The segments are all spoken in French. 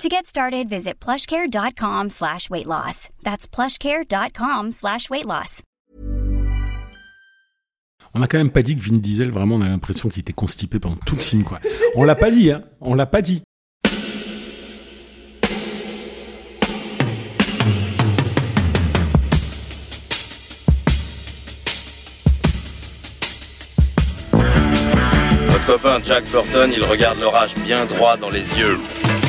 To get started, visit plushcare.com slash weight loss. That's plushcare.com slash weight loss. On n'a quand même pas dit que Vin Diesel, vraiment, on a l'impression qu'il était constipé pendant tout le film, quoi. On l'a pas dit, hein. On l'a pas dit. Votre copain Jack Burton, il regarde l'orage bien droit dans les yeux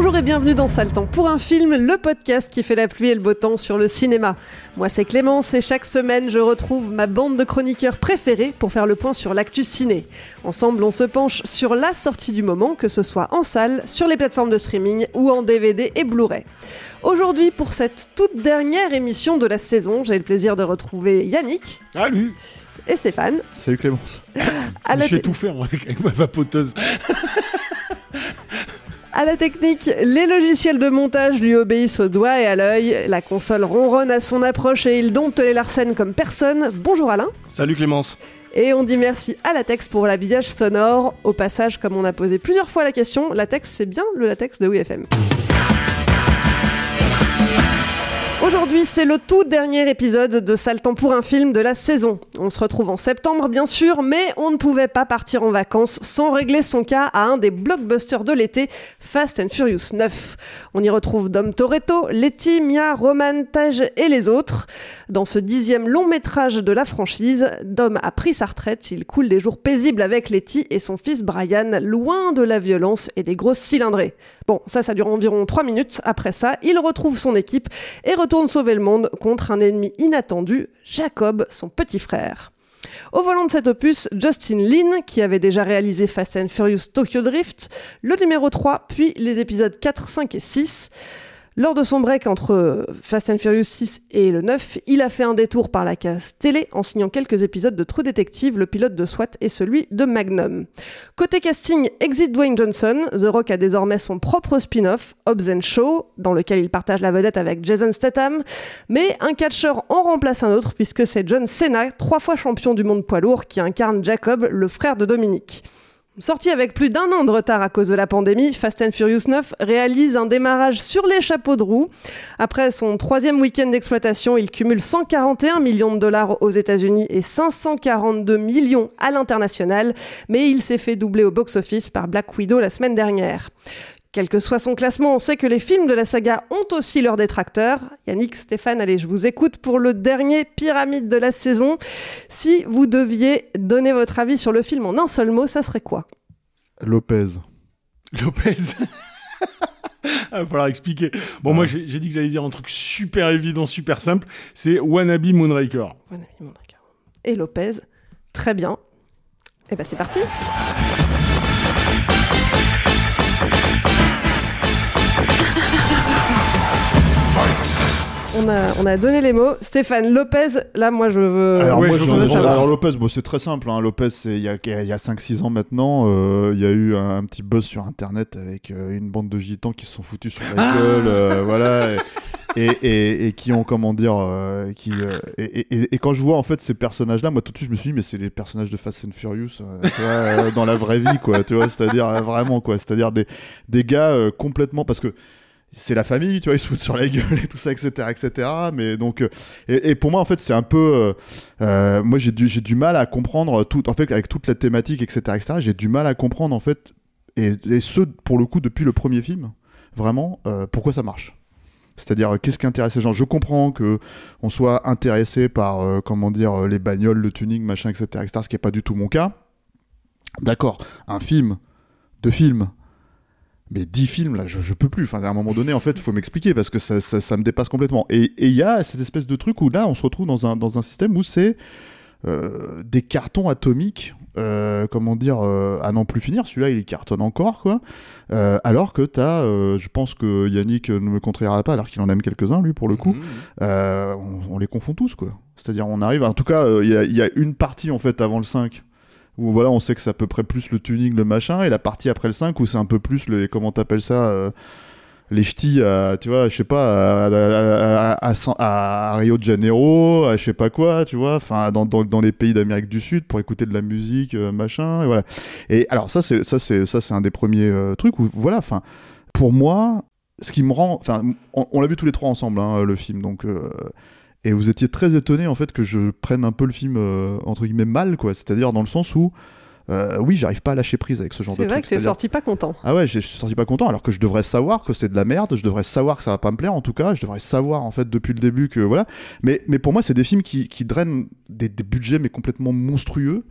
Bonjour et bienvenue dans Temps pour un film, le podcast qui fait la pluie et le beau temps sur le cinéma. Moi c'est Clémence et chaque semaine je retrouve ma bande de chroniqueurs préférés pour faire le point sur l'actu ciné. Ensemble on se penche sur la sortie du moment, que ce soit en salle, sur les plateformes de streaming ou en DVD et Blu-ray. Aujourd'hui pour cette toute dernière émission de la saison, j'ai le plaisir de retrouver Yannick. Salut Et Stéphane. Salut Clémence. À la Je suis étouffé avec, avec ma vapoteuse. À la technique, les logiciels de montage lui obéissent au doigt et à l'œil. La console ronronne à son approche et il dompte les Larsen comme personne. Bonjour Alain. Salut Clémence. Et on dit merci à Latex pour l'habillage sonore. Au passage, comme on a posé plusieurs fois la question, Latex c'est bien le latex de WFM. Aujourd'hui, c'est le tout dernier épisode de Temps pour un film de la saison. On se retrouve en septembre, bien sûr, mais on ne pouvait pas partir en vacances sans régler son cas à un des blockbusters de l'été, Fast and Furious 9. On y retrouve Dom Toretto, Letty, Mia, Roman, Taj et les autres. Dans ce dixième long métrage de la franchise, Dom a pris sa retraite, il coule des jours paisibles avec Letty et son fils Brian, loin de la violence et des grosses cylindrées. Bon, ça, ça dure environ 3 minutes. Après ça, il retrouve son équipe et retourne sauver le monde contre un ennemi inattendu, Jacob, son petit frère. Au volant de cet opus, Justin Lin, qui avait déjà réalisé Fast and Furious Tokyo Drift, le numéro 3, puis les épisodes 4, 5 et 6. Lors de son break entre Fast and Furious 6 et le 9, il a fait un détour par la case télé en signant quelques épisodes de True Detective, le pilote de SWAT et celui de Magnum. Côté casting, exit Dwayne Johnson, The Rock a désormais son propre spin-off, Hobbs and Shaw, dans lequel il partage la vedette avec Jason Statham, mais un catcheur en remplace un autre puisque c'est John Cena, trois fois champion du monde poids lourd, qui incarne Jacob, le frère de Dominique. Sorti avec plus d'un an de retard à cause de la pandémie, Fast and Furious 9 réalise un démarrage sur les chapeaux de roue. Après son troisième week-end d'exploitation, il cumule 141 millions de dollars aux États-Unis et 542 millions à l'international, mais il s'est fait doubler au box-office par Black Widow la semaine dernière. Quel que soit son classement, on sait que les films de la saga ont aussi leurs détracteurs. Yannick, Stéphane, allez, je vous écoute pour le dernier pyramide de la saison. Si vous deviez donner votre avis sur le film en un seul mot, ça serait quoi? Lopez. Lopez. Il va falloir expliquer. Bon, moi, j'ai dit que j'allais dire un truc super évident, super simple. C'est Wannabe Moonraker. Et Lopez, très bien. Et ben c'est parti on a, on a donné les mots. Stéphane Lopez, là, moi, je veux. Alors, ouais, moi, je je- veux savoir. alors, Lopez, bon, c'est très simple. Hein. Lopez, il y a, il y a 5-6 ans maintenant, euh, il y a eu un, un petit buzz sur Internet avec euh, une bande de gitans qui se sont foutus sur la Ah gueule, euh, voilà, et, et, et- et qui ont, comment dire, euh, qui, euh, et, et- et quand je vois en fait ces personnages-là, moi tout de suite je me suis dit, mais c'est les personnages de Fast and Furious, euh, tu vois, euh, dans la vraie vie, quoi, tu vois, c'est-à-dire euh, vraiment, quoi, c'est-à-dire des, des gars euh, complètement, parce que c'est la famille, tu vois, ils se foutent sur la gueule et tout ça, etc., etc. Mais donc, euh, et, pour moi, en fait, c'est un peu, euh, euh, moi, j'ai du, j'ai du mal à comprendre tout, en fait, avec toute la thématique, etc., etc. J'ai du mal à comprendre, en fait, et, et ce, pour le coup, depuis le premier film, vraiment, pourquoi ça marche. C'est-à-dire, qu'est-ce qui intéresse les gens? Je comprends que on soit intéressé par, comment dire, les bagnoles, le tuning, machin, etc., etc., ce qui n'est pas du tout mon cas. D'accord, un film, deux films, mais dix films, là, je, je peux plus. Enfin, à un moment donné, en fait, il faut m'expliquer parce que ça, ça, ça me dépasse complètement. Et il y a cette espèce de truc où là, on se retrouve dans un, dans un système où c'est euh, des cartons atomiques, euh, comment dire, euh, à n'en plus finir. Celui-là, il cartonne encore, quoi. Alors que t'as, je pense que Yannick ne me contredira pas, alors qu'il en aime quelques-uns, lui, pour le coup. Mhm. On, on les confond tous, quoi. C'est-à-dire, on arrive, en tout cas, il y, y a une partie, en fait, avant le 5, où voilà, on sait que c'est à peu près plus le tuning, le machin, et la partie après le 5, où c'est un peu plus le, comment t'appelles ça, euh, les ch'tis, à, tu vois, je sais pas, à, Rio de Janeiro, à je sais pas quoi, tu vois, enfin, dans, dans, les pays d'Amérique du Sud pour écouter de la musique, euh, machin, et voilà. Et alors, ça, c'est, ça, c'est, ça, c'est un des premiers euh, trucs où, voilà, enfin, pour moi, ce qui me rend, enfin, on, l'a vu tous les trois ensemble, hein, le film, donc, et vous étiez très étonné en fait que je prenne un peu le film euh, entre guillemets mal, quoi. C'est-à-dire dans le sens où, euh, oui, j'arrive pas à lâcher prise avec ce genre de C'est vrai truc. que t'es sorti pas content. ah ouais, je suis sorti pas content alors que je devrais savoir que c'est de la merde, je devrais savoir que ça va pas me plaire en tout cas, je devrais savoir en fait depuis le début que voilà. Mais, mais pour moi, c'est des films qui, qui drainent des, des budgets mais complètement monstrueux.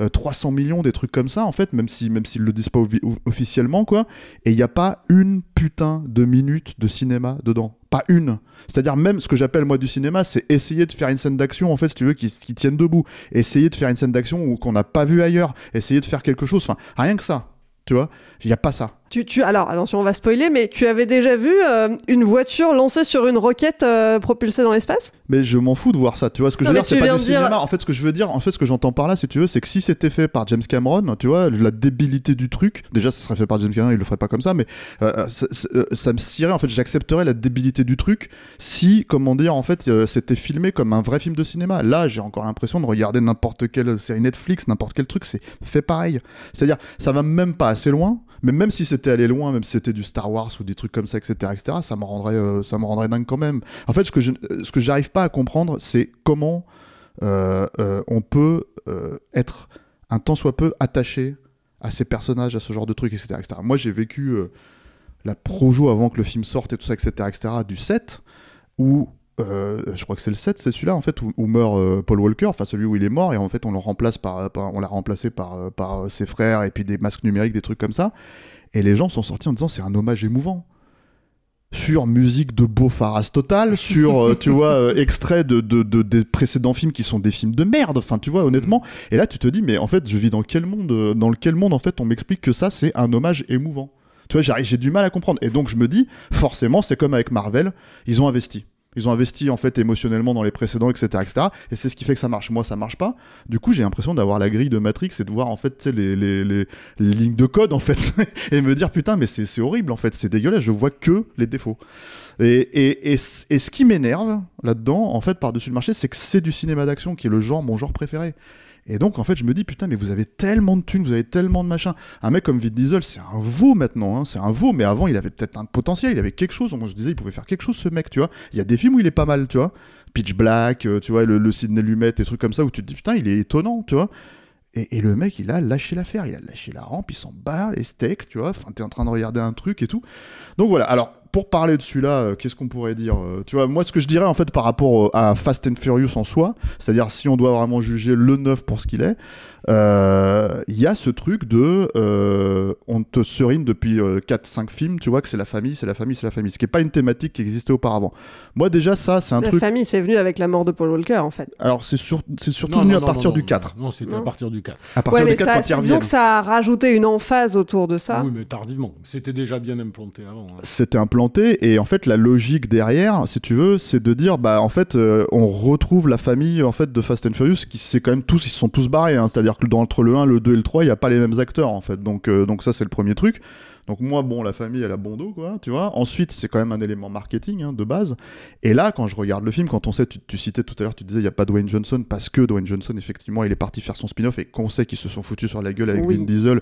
Euh, 300 millions, des trucs comme ça en fait, même si même s'ils le disent pas officiellement quoi. Et il n'y a pas une putain de minute de cinéma dedans, pas une. C'est-à-dire même ce que j'appelle moi du cinéma, c'est essayer de faire une scène d'action en fait, si tu veux, qui, qui tienne debout. Essayer de faire une scène d'action qu'on n'a pas vu ailleurs. Essayer de faire quelque chose. Enfin, rien que ça. Tu vois, il n'y a pas ça. Tu, tu, alors, attention, on va spoiler, mais tu avais déjà vu euh, une voiture lancée sur une roquette euh, propulsée dans l'espace? Mais je m'en fous de voir ça. Tu vois ce que je veux dire, c'est tu pas viens du de dire- cinéma. En fait, ce que je veux dire, en fait, ce que j'entends par là, si tu veux, c'est que si c'était fait par James Cameron, tu vois, la débilité du truc. Déjà, ça serait fait par James Cameron, il le ferait pas comme ça, mais euh, ça, me cirait. En fait, j'accepterais la débilité du truc si, comment dire, en fait, c'était filmé comme un vrai film de cinéma. Là, j'ai encore l'impression de regarder n'importe quelle série Netflix, n'importe quel truc, c'est fait pareil. C'est-à-dire, ça va même pas assez loin. Mais même si c'était allé loin, même si c'était du Star Wars ou des trucs comme ça, etc., etc., ça me rendrait, euh, ça me rendrait dingue quand même. En fait, ce que je, euh, ce que j'arrive pas à comprendre, c'est comment euh, on peut être un tant soit peu attaché à ces personnages, à ce genre de trucs, etc., etc. Moi, j'ai vécu la projo avant que le film sorte et tout ça, etc., etc., du 7, où euh, je crois que c'est le 7, c'est celui-là en fait où, où meurt euh, Paul Walker, enfin celui où il est mort et en fait on le remplace par, par- on l'a remplacé par, euh, par euh, ses frères et puis des masques numériques, des trucs comme ça. Et les gens sont sortis en disant c'est un hommage émouvant. Sur musique de Beau Faras total, sur euh, tu vois euh, extrait de, de, de- des précédents films qui sont des films de merde. Enfin tu vois honnêtement. Et là tu te dis mais en fait je vis dans quel monde euh, dans quel monde en fait on m'explique que ça c'est un hommage émouvant. Tu vois j'ai du mal à comprendre. Et donc je me dis forcément c'est comme avec Marvel ils ont investi. Ils ont investi en fait émotionnellement dans les précédents, etc., etc. Et c'est ce qui fait que ça marche. Moi, ça marche pas. Du coup, j'ai l'impression d'avoir la grille de Matrix et de voir en fait les, les, les, lignes de code en fait et me dire putain, mais c'est horrible en fait, c'est dégueulasse. Je vois que les défauts. Et, et, et, et ce qui m'énerve là-dedans, en fait, par-dessus le marché, c'est que c'est du cinéma d'action qui est le genre, mon genre préféré. Et donc, en fait, je me dis, putain, mais vous avez tellement de thunes, vous avez tellement de machins. Un mec comme Vin Diesel, c'est un veau maintenant, hein, c'est un veau, mais avant, il avait peut-être un potentiel, il avait quelque chose. Moi, je disais, il pouvait faire quelque chose, ce mec, tu vois. Il y a des films où il est pas mal, tu vois. Pitch Black, euh, tu vois, le, le Sidney Lumet, des trucs comme ça, où tu te dis, putain, il est étonnant, tu vois. Et, et le mec, il a lâché l'affaire, il a lâché la rampe, il s'en bat les steaks, tu vois. Enfin, t'es en train de regarder un truc et tout. Donc voilà, alors pour parler de celui-là, euh, qu'est-ce qu'on pourrait dire euh, Tu vois, moi ce que je dirais en fait par rapport euh, à Fast and Furious en soi, c'est-à-dire si on doit vraiment juger le neuf pour ce qu'il est, euh, il y a ce truc de euh, on te serine depuis 4-5 films, tu vois que c'est la famille, c'est la famille, c'est la famille, ce qui n'est pas une thématique qui existait auparavant. Moi déjà ça c'est un La truc... famille, c'est venu avec la mort de Paul Walker, en fait. Alors c'est sur- c'est surtout Non, venu non, à non, partir non, du non, 4. Non, c'était à partir du 4. À partir Ouais, du 4 ça, quand disons que ça a rajouté une emphase autour de ça. Oui, mais tardivement. C'était déjà bien implanté avant. hein. c'était implanté et en fait la logique derrière si tu veux c'est de dire bah en fait euh, on retrouve la famille en fait de Fast and Furious qui c'est quand même tous ils sont tous barrés hein. c'est à dire que dans entre le 1 le 2 et le 3 il y a pas les mêmes acteurs en fait. Donc euh, donc ça c'est le premier truc donc moi bon la famille elle a bon dos quoi tu vois ensuite c'est quand même un élément marketing hein, de base et là quand je regarde le film quand on sait tu, tu citais tout à l'heure tu disais il y a pas Dwayne Johnson parce que Dwayne Johnson effectivement il est parti faire son spin-off et qu'on sait qu'ils se sont foutus sur la gueule avec Oui. Vin Diesel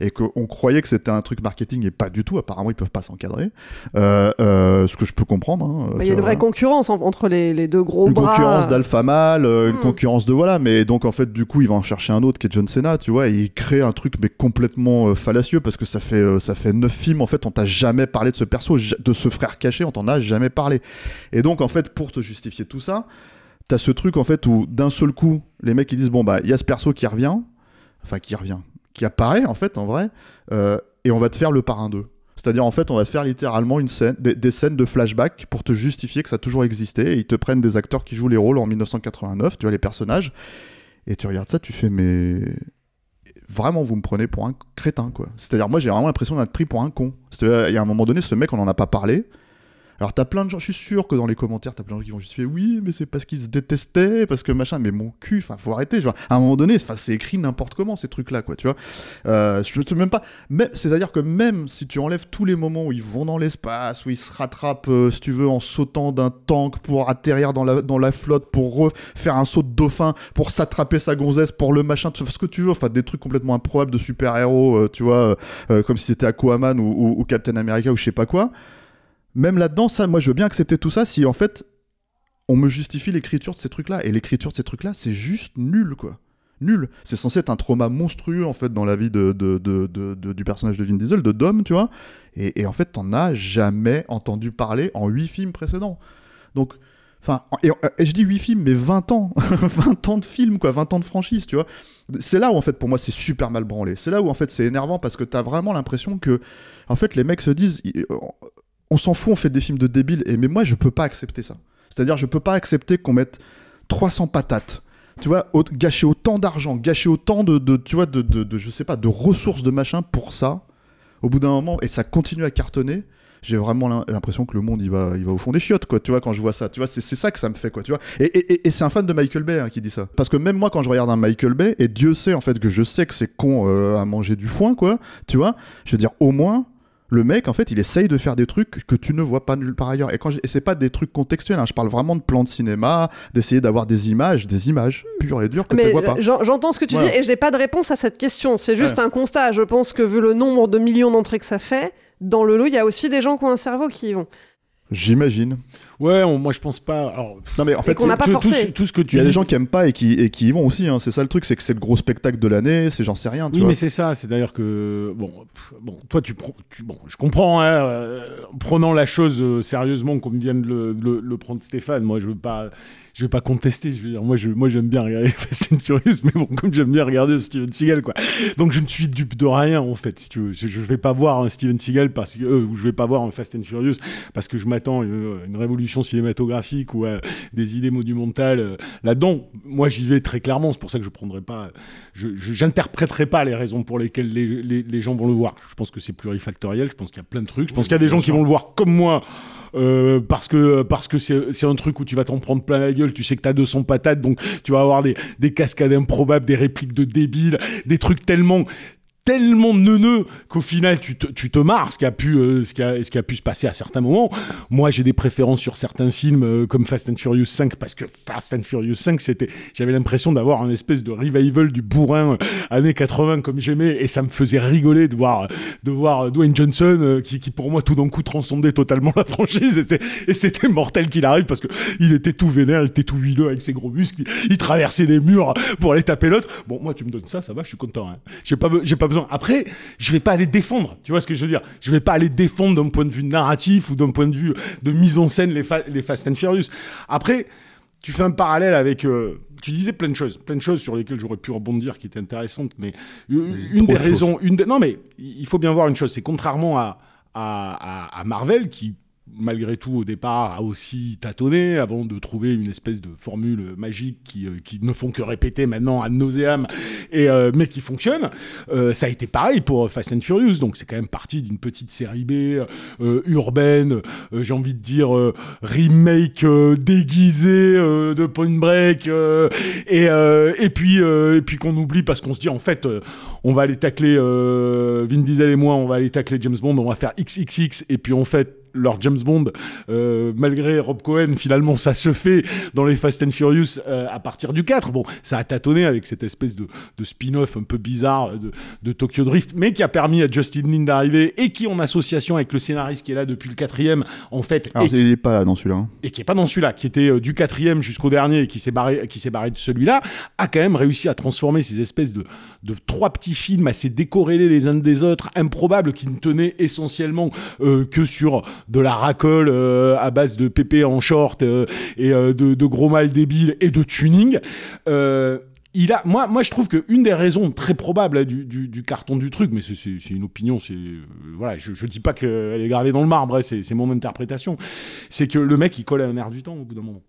et qu'on croyait que c'était un truc marketing et pas du tout apparemment ils peuvent pas s'encadrer euh, euh, ce que je peux comprendre. hein, Bah, Il y a une vraie concurrence en- entre les, les deux gros Une bras. concurrence d'alpha mâle, euh, une Hmm. concurrence de voilà, mais donc en fait du coup il va en chercher un autre qui est John Cena, tu vois, et il crée un truc mais complètement fallacieux parce que ça fait ça fait neuf films en fait on t'a jamais parlé de ce perso, de ce frère caché, on t'en a jamais parlé. Et donc en fait pour te justifier tout ça, t'as ce truc en fait où d'un seul coup les mecs ils disent bon bah il y a ce perso qui revient, enfin qui revient, qui apparaît en fait en vrai, euh, et on va te faire le parrain 2. C'est-à-dire en fait on va te faire littéralement une scène, des, des scènes de flashback pour te justifier que ça a toujours existé, et ils te prennent des acteurs qui jouent les rôles en 1989, tu vois les personnages, et tu regardes ça, tu fais mais vraiment vous me prenez pour un crétin quoi. C'est-à-dire moi j'ai vraiment l'impression d'être pris pour un con. C'est-à-dire, Il y a un moment donné ce mec on en a pas parlé. Alors t'as plein de gens, je suis sûr que dans les commentaires t'as plein de gens qui vont justifier oui mais c'est parce qu'ils se détestaient, parce que machin, mais mon cul, enfin faut arrêter. Genre, à un moment donné, c'est écrit n'importe comment ces trucs là quoi, tu vois. Euh, je sais même pas. C'est-à-dire que même si tu enlèves tous les moments où ils vont dans l'espace, où ils se rattrapent, euh, si tu veux, en sautant d'un tank pour atterrir dans la, dans la flotte, pour refaire un saut de dauphin, pour s'attraper sa gonzesse, pour le machin, ce que tu veux, enfin des trucs complètement improbables de super-héros, euh, tu vois, euh, comme si c'était Aquaman ou, ou, ou Captain America ou je sais pas quoi. Même là-dedans, ça, moi je veux bien accepter tout ça si en fait on me justifie l'écriture de ces trucs-là. Et l'écriture de ces trucs-là, c'est juste nul, quoi. Nul. C'est censé être un trauma monstrueux, en fait, dans la vie de, du personnage de Vin Diesel, de Dom, tu vois. Et, et en fait, t'en as jamais entendu parler en huit films précédents. Donc, enfin, et, je dis huit films, mais 20 ans. 20 ans de films, quoi. 20 ans de franchise, tu vois. C'est là où, en fait, pour moi, c'est super mal branlé. C'est là où, en fait, c'est énervant parce que t'as vraiment l'impression que, en fait, les mecs se disent, ils- on s'en fout, on fait des films de débiles, et mais moi je peux pas accepter ça. C'est-à-dire je peux pas accepter qu'on mette 300 patates, tu vois, gâcher autant d'argent, gâcher autant de, tu vois, de, de, je sais pas, de ressources de machin pour ça. Au bout d'un moment, et ça continue à cartonner. J'ai vraiment l'im- l'impression que le monde il va, il va au fond des chiottes, quoi. Tu vois, quand je vois ça, tu vois, c'est ça que ça me fait, quoi. Tu vois. Et c'est un fan de Michael Bay hein, qui dit ça. Parce que même moi, quand je regarde un Michael Bay, et Dieu sait en fait que je sais que c'est con euh, à manger du foin, quoi. Tu vois. Je veux dire, au moins, le mec, en fait, il essaye de faire des trucs que tu ne vois pas nulle part ailleurs. Et, quand je- et c'est pas des trucs contextuels, hein, je parle vraiment de plans de cinéma, d'essayer d'avoir des images, des images pures et dures que tu Mais vois pas. j'en- j'entends ce que tu Voilà. dis et j'ai pas de réponse à cette question. C'est juste un constat. Je pense que vu le nombre de millions d'entrées que ça fait, dans le lot, il y a aussi des gens qui ont un cerveau qui y vont. J'imagine. Ouais, on- moi je pense pas. Alors, Non, mais en fait, qu'on n'a pas tout, tout forcé. ce- tout ce que il tu y a dis- des gens qui aiment pas et qui, et qui y vont aussi. hein. C'est ça le truc, c'est que c'est le gros spectacle de l'année, c'est j'en sais rien. Tu Oui, vois. mais c'est ça. C'est d'ailleurs que bon, pff, bon, toi tu, prends- tu bon, je comprends. Hein, euh, en prenant la chose euh, sérieusement, comme vient de le, le- le prendre Stéphane. Moi, je veux pas, je vais pas contester. Je veux dire, moi, je, moi, j'aime bien regarder Fast and Furious, mais bon, comme j'aime bien regarder Steven Seagal, quoi. Donc, je ne suis dupe de rien, en fait. Si tu veux, je, vais pas voir un Steven Seagal parce que, euh, ou je vais pas voir un Fast and Furious parce que je m'attends à une, une révolution cinématographique ou à des idées monumentales euh, là-dedans. Moi, j'y vais très clairement. C'est pour ça que je prendrai pas, je, j'interpréterai pas les raisons pour lesquelles les, les, les gens vont le voir. Je pense que c'est plurifactoriel. Je pense qu'il y a plein de trucs. Je pense qu'il y a des gens qui vont le voir comme moi. Euh, parce que parce que c'est un truc où tu vas t'en prendre plein la gueule, tu sais que t'as 200 patates, donc tu vas avoir des, des cascades improbables, des répliques de débiles, des trucs tellement tellement neuneux qu'au final tu te, tu te marres ce qui a pu euh, ce qui ce qui pu se passer à certains moments moi j'ai des préférences sur certains films euh, comme Fast and Furious 5 parce que Fast and Furious 5 c'était j'avais l'impression d'avoir un espèce de revival du bourrin euh, années 80 comme j'aimais et ça me faisait rigoler de voir de voir Dwayne Johnson euh, qui, qui pour moi tout d'un coup transcendait totalement la franchise et c'était mortel qu'il arrive parce que il était tout vénère il était tout huileux avec ses gros muscles il, il traversait des murs pour aller taper l'autre bon moi tu me donnes ça ça va je suis content hein. j'ai pas j'ai pas besoin. Après je vais pas aller défendre tu vois ce que je veux dire. Je vais pas aller défendre d'un point de vue narratif ou d'un point de vue de mise en scène les, fa- les Fast and Furious. Après tu fais un parallèle avec euh, tu disais plein de choses plein de choses sur lesquelles j'aurais pu rebondir qui étaient intéressantes mais euh, une des de raisons une des- non mais il faut bien voir une chose c'est contrairement à à, à- à Marvel qui malgré tout au départ a aussi tâtonné avant de trouver une espèce de formule magique qui, euh, qui ne font que répéter maintenant à nauseam et euh, mais qui fonctionne. Euh, ça a été pareil pour Fast and Furious. Donc c'est quand même parti d'une petite série B urbaine j'ai envie de dire remake déguisé de Point Break et et puis et puis qu'on oublie parce qu'on se dit en fait on va aller tacler Vin Diesel et moi on va aller tacler James Bond on va faire XXX et puis en fait leur James Bond, euh, malgré Rob Cohen, finalement, ça se fait dans les Fast and Furious euh, à partir du 4. Bon, ça a tâtonné avec cette espèce de, de spin-off un peu bizarre de, de Tokyo Drift, mais qui a permis à Justin Lin d'arriver et qui, en association avec le scénariste qui est là depuis le quatrième, en fait, Alors, et il est pas là dans celui-là. hein. et qui est pas dans celui-là, qui était euh, du quatrième jusqu'au dernier et qui s'est barré, qui s'est barré de celui-là, a quand même réussi à transformer ces espèces de, de trois petits films assez décorrélés les uns des autres, improbables, qui ne tenaient essentiellement euh, que sur de la racole euh, à base de pépé en short euh, et euh, de, de gros mal débiles et de tuning. Euh, il a, moi, moi, je trouve que une des raisons très probables hein, du, du, du carton du truc, mais c'est- une opinion, c'est euh, voilà, je, je dis pas qu'elle est gravée dans le marbre, hein, c'est c'est mon interprétation, c'est que le mec il colle à un air du temps au bout d'un moment.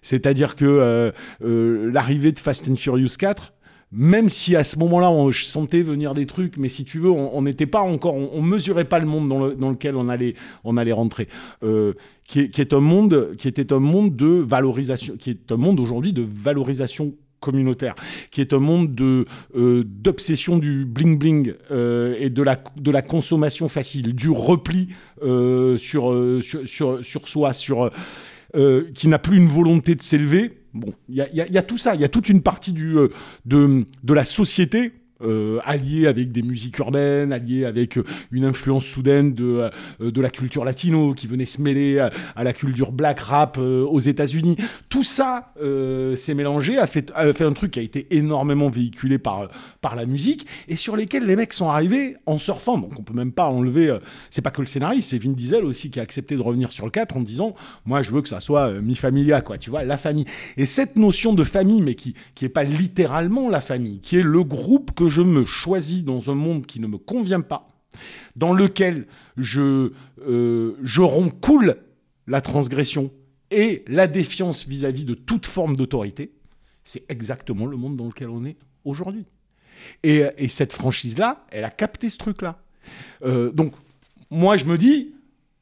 C'est-à-dire que euh, l'arrivée de Fast and Furious 4, même si à ce moment-là on je sentais venir des trucs, mais si tu veux, on n'était pas encore, on, on mesurait pas le monde dans lequel on allait, on allait rentrer, euh, qui, est, qui est un monde, qui était un monde de valorisation, qui est un monde aujourd'hui de valorisation communautaire, qui est un monde de euh, d'obsession du bling bling euh, et de la de la consommation facile, du repli euh, sur, euh, sur sur sur soi, sur euh, qui n'a plus une volonté de s'élever. Bon, il y a, tout ça, il y a toute une partie euh, de la société euh, alliée avec des musiques urbaines, alliée avec euh, une influence soudaine de, euh, de la culture latino qui venait se mêler à, la culture black rap euh, aux États-Unis. Tout ça euh, s'est mélangé, a fait, a fait un truc qui a été énormément véhiculé par, par la musique et sur lesquels les mecs sont arrivés en surfant. Donc on peut même pas enlever. c'est pas que le scénariste, c'est Vin Diesel aussi qui a accepté de revenir sur le 4 en disant Moi je veux que ça soit mi familia, quoi, tu vois, la famille. Et cette notion de famille, mais qui, qui est pas littéralement la famille, qui est le groupe que je me choisis dans un monde qui ne me convient pas, dans lequel je, euh, je la transgression et la défiance vis-à-vis de toute forme d'autorité, c'est exactement le monde dans lequel on est aujourd'hui. Et, et cette franchise-là, elle a capté ce truc-là. Euh, donc, moi, je me dis,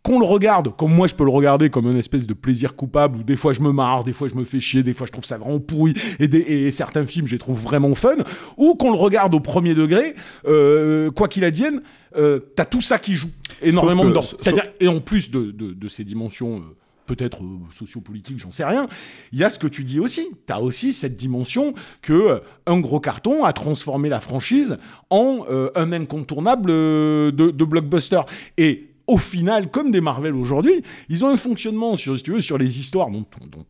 qu'on le regarde, comme moi je peux le regarder comme une espèce de plaisir coupable, où des fois je me marre, des fois je me fais chier, des fois je trouve ça vraiment pourri, et, des- et certains films je les trouve vraiment fun, ou qu'on le regarde au premier degré, euh, quoi qu'il advienne, euh, t'as tout ça qui joue énormément que- dedans. C'est-à-dire, et en plus de, de- de ces dimensions... euh, peut-être euh, sociopolitiques, j'en sais rien. Il y a ce que tu dis aussi. Tu as aussi cette dimension que euh, un gros carton a transformé la franchise en euh, un incontournable euh, de, de blockbuster. Et au final, comme des Marvel aujourd'hui, ils ont un fonctionnement sur, sur les histoires dont, dont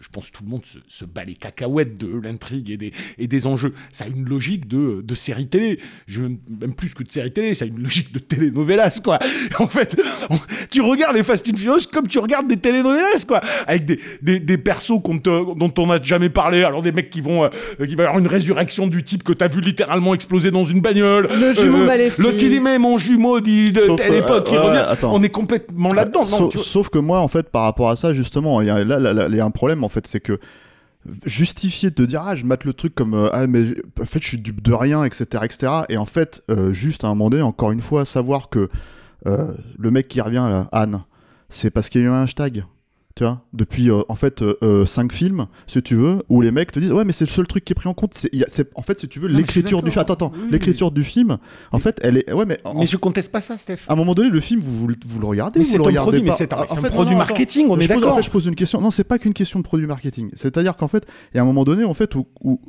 je pense que tout le monde se, se bat les cacahuètes de l'intrigue et des, et des enjeux. Ça a une logique de, de série télé. Je, même plus que de série télé, ça a une logique de telenovelas, quoi. En fait, on- tu regardes les Fast and Furious comme tu regardes des telenovelas, quoi. Avec des, des, des persos te- dont on n'a jamais parlé. Alors des mecs qui vont, euh, qui va y avoir une résurrection du type que t'as vu littéralement exploser dans une bagnole. Le jumeau maléfique. L'autre qui dit, mais mon jumeau dit de Sauf telle que, époque, il euh, ouais, revient. attends. On est complètement là-dedans. Sauf, tu vois. sauf que moi, en fait, par rapport à ça, justement, il y a, là, là, là, il y a un problème, en fait, c'est que justifier de dire ah je mate le truc comme euh, ah mais en fait je suis dupe de rien etc etc et en fait euh, juste à un moment donné encore une fois savoir que euh, le mec qui revient là Anne c'est parce qu'il y a eu un hashtag tu vois depuis euh, en fait 5 films si tu veux où les mecs te disent ouais mais c'est le seul truc qui est pris en compte c'est il y a- c'est- en fait si tu veux Non, mais l'écriture du film attends attends Oui, oui. l'écriture du film en fait elle est ouais mais en- Mais je conteste pas ça, Steph. à un moment donné, le film, vous, vous, le- vous le regardez Mais ou vous c'est le un regardez produit, mais pas c'est un- Ah, c'est un fait, produit non, marketing, on Je est pose- En fait, je pose une question. Non, c'est pas qu'une question de produit marketing. C'est-à-dire qu'en fait, il y a un moment donné, en fait, où, où-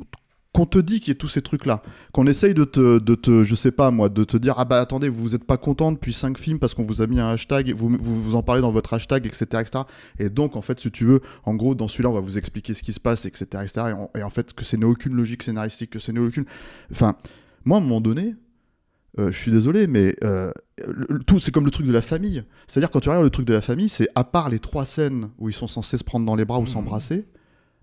qu'on te dit qu'il y a tous ces trucs-là, qu'on essaye de te, de te, je sais pas moi, de te dire ah bah attendez, vous vous êtes pas content depuis 5 films parce qu'on vous a mis un hashtag, vous, vous vous en parlez dans votre hashtag, etc., etc. Et donc en fait, si tu veux, en gros, dans celui-là, on va vous expliquer ce qui se passe, etc., etc. Et, en- et en fait, que c'est n'a aucune logique scénaristique, que c'est n'a aucune, enfin, moi à un moment donné. euh, je suis désolé, mais euh, le- tout, c'est comme le truc de la famille. C'est-à-dire, quand tu regardes le truc de la famille, c'est à part les trois scènes où ils sont censés se prendre dans les bras ou s'embrasser,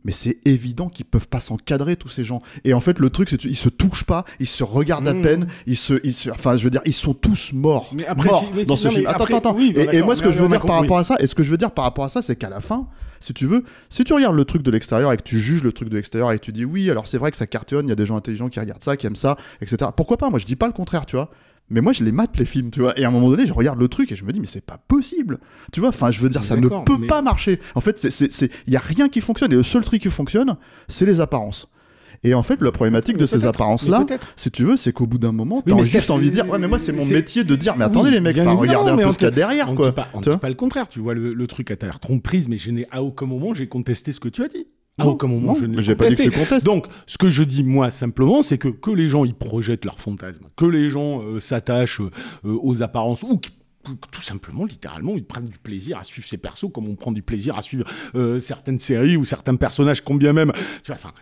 mais c'est évident qu'ils peuvent pas s'encadrer, tous ces gens. Et en fait, le truc, c'est qu'ils se touchent pas, ils se regardent à Mhm. peine, ils se, ils se- enfin, je veux dire, ils sont tous morts. Mais après, morts si- mais dans si- ce non, film. Attends, après- attends, oui, bah, et, et moi, ce que je veux dire par rapport à ça, et ce que je veux dire par rapport à ça, c'est qu'à la fin, si tu veux, si tu regardes le truc de l'extérieur et que tu juges le truc de l'extérieur et que tu dis oui, alors c'est vrai que ça cartonne, il y a des gens intelligents qui regardent ça, qui aiment ça, etc. Pourquoi pas? Moi, je dis pas le contraire, tu vois. Mais moi, je les mate les films, tu vois. Et à un moment donné, je regarde le truc et je me dis, mais c'est pas possible. Tu vois, enfin, je veux dire, ça ne peut mais- pas marcher. En fait, c'est, c'est, c'est- il y a rien qui fonctionne. Et le seul truc qui fonctionne, c'est les apparences. Et en fait, la problématique Mais de ces apparences-là, si tu veux, c'est qu'au bout d'un moment, Oui, t'as mais juste envie de dire, ouais, mais moi, c'est mon métier de dire, mais Oui, attendez, les mecs, regardez un peu ce qu'il y a derrière, on quoi. Dit pas, on Tu dit pas le contraire. Tu vois, le, le truc à ta tromperise, mais je n'ai à aucun moment j'ai contesté ce que tu as dit. Non, aucun moment non, je n'ai pas dit que. Donc, ce que je dis moi simplement, c'est que que les gens y projettent leurs fantasmes, que les gens euh, s'attachent euh, aux apparences ou qui- que- tout simplement, littéralement, ils prennent du plaisir à suivre ces persos comme on prend du plaisir à suivre euh, certaines séries ou certains personnages, combien même. Tu vois, enfin.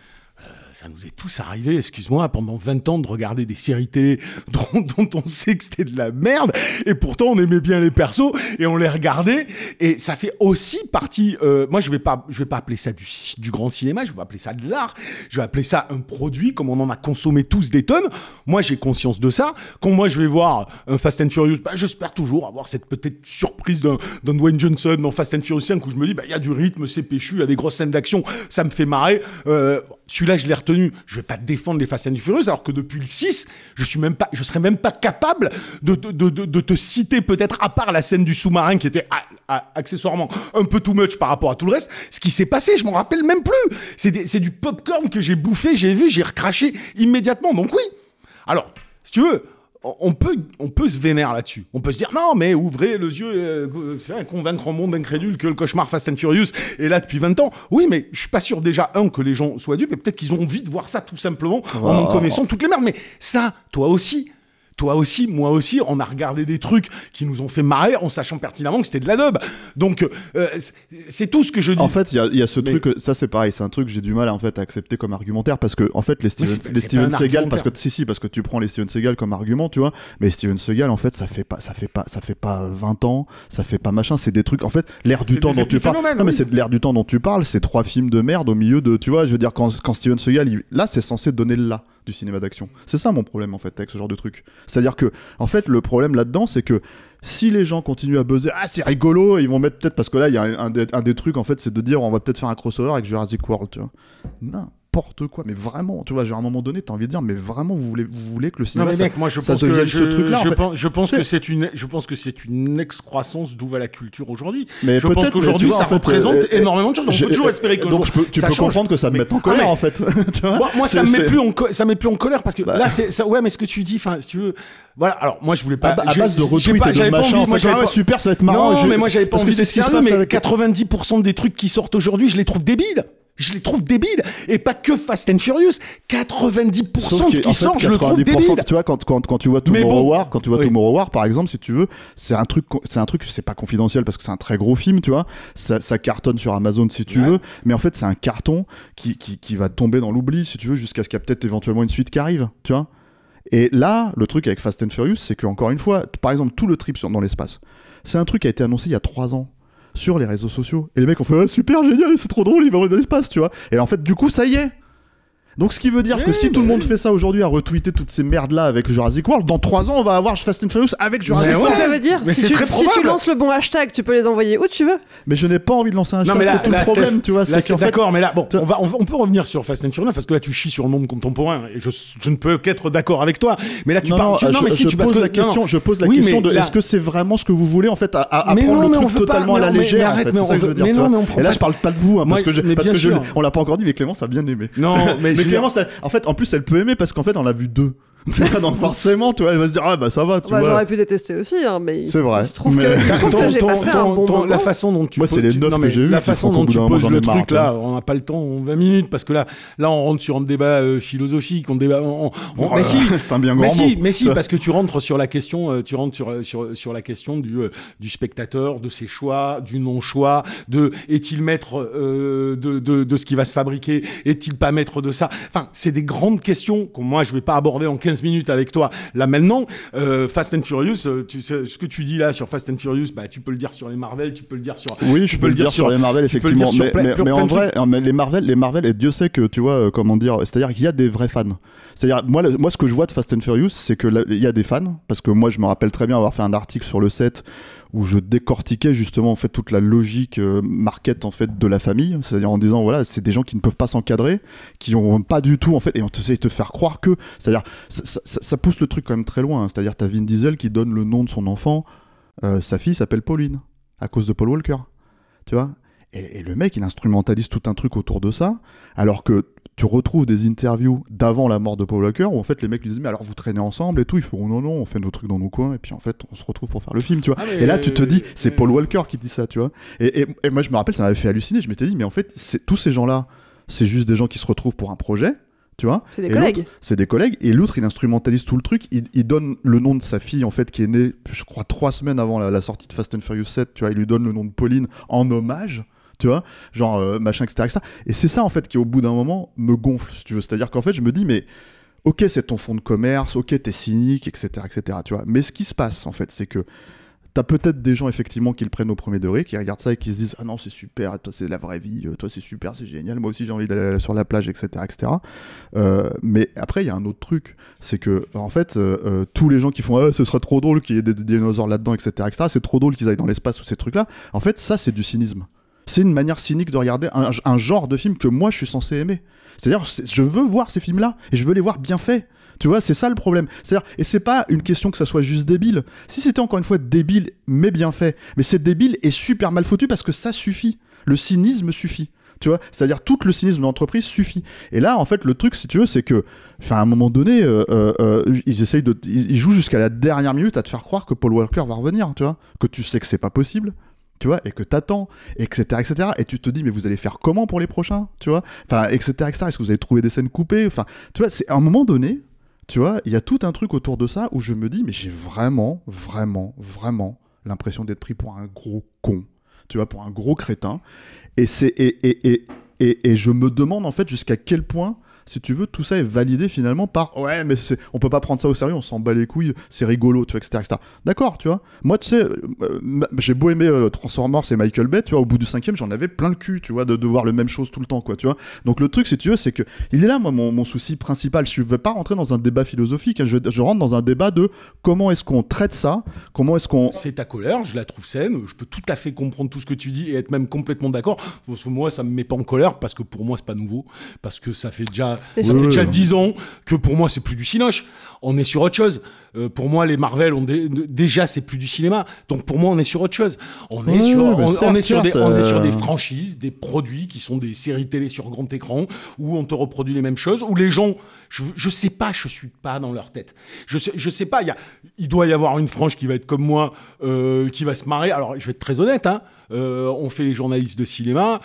Euh, ça nous est tous arrivé, excuse-moi, pendant 20 ans de regarder des séries télé dont, on sait que c'était de la merde, et pourtant on aimait bien les persos et on les regardait, et ça fait aussi partie. euh, moi, je vais pas, je vais pas appeler ça du, grand cinéma, je vais pas appeler ça de l'art, je vais appeler ça un produit comme on en a consommé tous des tonnes. Moi, j'ai conscience de ça. Quand moi je vais voir un Fast and Furious, bah, j'espère toujours avoir cette peut-être surprise d'un Dwayne Johnson dans Fast and Furious 5 où je me dis, bah, il y a du rythme, c'est péchu, il y a des grosses scènes d'action, ça me fait marrer. Euh, Celui-là, je l'ai Je vais pas défendre les Fast and Furious alors que depuis le 6, je suis même pas, je serais même pas capable de, de, de, de- te citer peut-être à part la scène du sous-marin qui était ah, ah, accessoirement un peu too much par rapport à tout le reste. Ce qui s'est passé, je m'en rappelle même plus. C'est du popcorn que j'ai bouffé, j'ai vu, j'ai recraché immédiatement. Donc oui. Alors, si tu veux, on- peut, on peut se vénérer là-dessus. On peut se dire non, mais ouvrez les yeux, euh, euh, convaincre un monde incrédule que le cauchemar Fast and Furious est là depuis 20 ans. Oui, mais je suis pas sûr déjà un que les gens soient dupes, et peut-être qu'ils ont envie de voir ça tout simplement en en connaissant toutes les merdes. Mais ça, toi aussi. Toi aussi, moi aussi, on a regardé des trucs qui nous ont fait marrer en sachant pertinemment que c'était de la dub. Donc, euh, c'est- tout ce que je dis. En fait, il y a, il y a ce Mais- truc, ça c'est pareil, c'est un truc que j'ai du mal en fait à accepter comme argumentaire parce que en fait les Steven, les Steven Seagal, parce que si si, parce que tu prends les Steven Seagal comme argument, tu vois, mais Steven Seagal en fait ça fait pas, ça fait pas, ça fait pas 20 ans, ça fait pas machin, c'est des trucs en fait l'air du temps dont tu parles. Non mais c'est l'air du temps dont tu parles, c'est trois films de merde au milieu de, tu vois, je veux dire quand quand Steven Seagal, il- là c'est censé donner le là du cinéma d'action. C'est ça mon problème en fait avec ce genre de truc. C'est-à-dire que en fait le problème là-dedans c'est que si les gens continuent à buzzer, ah c'est rigolo, ils vont mettre peut-être parce que là il y a un, des, un des trucs en fait, c'est de dire on va peut-être faire un crossover avec Jurassic World, tu vois. N'importe quoi, mais vraiment, tu vois, genre à un moment donné, t'as envie de dire, mais vraiment, vous voulez, vous voulez que le Non cinéma mais ça- mec, moi je pense que je, en fait. pense, je pense C'est- que c'est une, je pense que c'est une excroissance d'où va la culture aujourd'hui. Mais Je pense qu'aujourd'hui ça en fait, représente euh, énormément de choses. Donc on peut toujours espérer que donc je peux, tu ça peux change. comprendre que ça me mette en Ah, colère en fait. Moi, ça me met plus en ça me met plus en colère parce que Bah. là c'est ça ouais mais ce que tu dis enfin si tu veux voilà alors moi je voulais pas à, base de retweets et de machin, moi j'avais super, ça va être marrant. non mais moi j'avais pas envie se sérieux mais avec- 90% des trucs qui sortent aujourd'hui je les trouve débiles je les trouve débiles et pas que Fast and Furious 90% Sauf de ce qui sort je le trouve 90%, débile Tu vois, quand, quand, quand tu vois Tomorrow bon. War, quand tu vois Oui. Tomorrow War, par exemple, si tu veux, c'est un truc, c'est un truc, c'est pas confidentiel parce que c'est un très gros film, tu vois. Ça, ça cartonne sur Amazon si tu Ouais. veux, mais en fait, c'est un carton qui, qui, qui va tomber dans l'oubli, si tu veux, jusqu'à ce qu'il y a peut-être éventuellement une suite qui arrive, tu vois. Et là, le truc avec Fast and Furious, c'est que encore une fois, par exemple, tout le trip sur, dans l'espace, c'est un truc qui a été annoncé il y a trois ans sur les réseaux sociaux. Et les mecs ont fait ah, super génial, c'est trop drôle, ils vont dans l'espace, tu vois. Et en fait, du coup, ça y est. Donc, ce qui veut dire que si tout le monde oui. fait ça aujourd'hui à retweeter toutes ces merdes là avec Jurassic World, dans trois ans, on va avoir Fast and Furious avec Jurassic Mais C'est ce World. que ça veut dire. Mais si, c'est tu, très si tu lances le bon hashtag, tu peux les envoyer où tu veux. Mais je n'ai pas envie de lancer un hashtag, Non mais là, c'est tout là, le problème, Steph, tu vois. C'est d'accord, mais là, bon, on, va, on, peut revenir sur Fast and Furious parce que là, tu chies sur le monde contemporain et je, je ne peux qu'être d'accord avec toi. Mais là, tu non, parles. non, tu- non, je, mais si je tu parce pose que la question, non, je pose la Oui, question de est-ce que c'est vraiment ce que vous voulez en fait à, prendre non, le truc totalement à la légère mais non, mais on prend Et là je parle pas de vous hein, Moi, parce que on l'a pas encore dit mais Clémence a bien aimé. Non, mais Clémence elle- en fait en plus elle peut aimer parce qu'en fait on l'a vu deux. Donc forcément tu vois elle va se dire ah bah ça va tu Bah, vois. J'aurais pu détester aussi, hein, mais il, C'est vrai, il se trouve mais- que, il se trouve que j'ai passé ton- un bon ton- moment. La façon dont tu Moi, poses- tu- non, mais La façon dont tu poses le truc là, on n'a pas le temps, on 20 minutes parce que là, là on rentre sur un débat euh, philosophique, on débat. on- on- Oh mais si, là, c'est un bien mais grand si, mot. mais si, parce que tu rentres sur la question, euh, tu rentres sur, sur, sur la question du, euh, du spectateur, de ses choix, du non-choix, de est-il maître euh, de, de, de ce qui va se fabriquer, est-il pas maître de ça? Enfin, c'est des grandes questions que moi je vais pas aborder en 15 minutes avec toi là maintenant. Euh, Fast and Furious, euh, tu sais, ce que tu dis là sur Fast and Furious, bah tu peux le dire sur les Marvel, tu peux le dire sur. Oui, je peux le dire sur les Marvel, effectivement. Mais, plein- mais- plein- mais en vrai, hein, mais les Marvel, les Marvel, et Dieu sait que tu vois, euh, comment dire, c'est-à-dire qu'il y a des vrais fans. C'est-à-dire, moi, le- moi, ce que je vois de Fast and Furious, c'est que là, il y a des fans, parce que moi, je me rappelle très bien avoir fait un article sur le set où je décortiquais justement en fait toute la logique euh, market en fait de la famille, c'est-à-dire en disant voilà, c'est des gens qui ne peuvent pas s'encadrer, qui ont pas du tout en fait, et on essaie de te faire croire que, c'est-à-dire, ça pousse le truc quand même très loin. hein. c'est-à-dire, t'as Vin Diesel qui donne le nom de son enfant, euh, sa fille s'appelle Pauline à cause de Paul Walker, tu vois? Et, et le mec, il instrumentalise tout un truc autour de ça, alors que tu retrouves des interviews d'avant la mort de Paul Walker où en fait les mecs lui disent mais alors vous traînez ensemble et tout, ils font non non, on fait nos trucs dans nos coins et puis en fait on se retrouve pour faire le film, tu vois. Ah, mais- Et là tu te dis c'est euh, Paul Walker qui dit ça, tu vois. Et, et- et moi je me rappelle, ça m'avait fait halluciner, je m'étais dit mais en fait c'est tous ces gens-là, c'est juste des gens qui se retrouvent pour un projet. Tu vois C'est des Et collègues. C'est des collègues. Et l'autre, il instrumentalise tout le truc. Il, il donne le nom de sa fille, en fait, qui est née, je crois, trois semaines avant la, la sortie de Fast and Furious 7. Tu vois, il lui donne le nom de Pauline en hommage. Tu vois, genre euh, machin, etc., etc. Et c'est ça en fait qui au bout d'un moment me gonfle, si tu veux. C'est-à-dire qu'en fait, je me dis, mais ok, c'est ton fonds de commerce, ok, t'es cynique, etc., etc., tu vois. Mais ce qui se passe en fait, c'est que T'as peut-être des gens effectivement qui le prennent au premier degré, qui regardent ça et qui se disent ah non c'est super, toi c'est la vraie vie, euh, toi c'est super, c'est génial, moi aussi j'ai envie d'aller sur la plage, etc., etc. Euh, mais après il y a un autre truc, c'est que en fait tous les gens qui font ah ce serait trop drôle qu'il y ait des, des dinosaures là-dedans, etc., etc. C'est trop drôle qu'ils aillent dans l'espace ou ces trucs-là. En fait ça c'est du cynisme. C'est une manière cynique de regarder un, genre de film que moi je suis censé aimer. C'est-à-dire c'est- je veux voir ces films-là et je veux les voir bien faits. Tu vois, c'est ça le problème. C'est-à-dire, et c'est pas une question que ça soit juste débile. Si c'était encore une fois débile, mais bien fait, mais c'est débile et super mal foutu parce que ça suffit. Le cynisme suffit. Tu vois, c'est-à-dire tout le cynisme de l'entreprise suffit. Et là, en fait, le truc, si tu veux, c'est que, à un moment donné, euh, euh, euh, ils essayent de, ils jouent jusqu'à la dernière minute à te faire croire que Paul Walker va revenir. Tu vois, que tu sais que c'est pas possible. Tu vois, et que t'attends, etc., etc. Et tu te dis, mais vous allez faire comment pour les prochains, tu vois? Enfin, etc., etc. Est-ce que vous allez trouver des scènes coupées? Enfin, tu vois, c'est à un moment donné, tu vois, il y a tout un truc autour de ça où je me dis, mais j'ai vraiment, vraiment, vraiment l'impression d'être pris pour un gros con, tu vois, pour un gros crétin. Et c'est et, et, et, et, et je me demande en fait jusqu'à quel point, si tu veux, tout ça est validé finalement par ouais, mais on peut pas prendre ça au sérieux, on s'en bat les couilles, c'est rigolo, tu vois, etc.. D'accord, tu vois. Moi, tu sais, euh, euh, j'ai beau aimer euh, Transformers et Michael Bay, tu vois, au bout du cinquième, j'en avais plein le cul, tu vois, de, de voir le même chose tout le temps, quoi, tu vois. Donc le truc, si tu veux, c'est que il est là, moi, mon, souci principal. Je veux pas rentrer dans un débat philosophique, hein, je, rentre dans un débat de comment est-ce qu'on traite ça, comment est-ce qu'on C'est ta colère, je la trouve saine, je peux tout à fait comprendre tout ce que tu dis et être même complètement d'accord. Moi, ça me met pas en colère parce que pour moi, c'est pas nouveau. Parce que ça fait déjà, Ça fait déjà oui. 10 ans que pour moi, c'est plus du cinoche. On est sur autre chose. Euh, pour moi, les Marvel, ont dé- déjà, c'est plus du cinéma. Donc pour moi, on est sur autre chose. On est, sur, mais on, certes, on est sur des, certes, on est sur euh. des franchises, des produits qui sont des séries télé sur grand écran où on te reproduit les mêmes choses, où les gens, je, je sais pas, je suis pas dans leur tête. Je sais, je sais pas, il y a, il doit y avoir une frange qui va être comme moi, euh, qui va se marrer. Alors, je vais être très honnête, hein. Euh, on fait les journalistes de cinéma.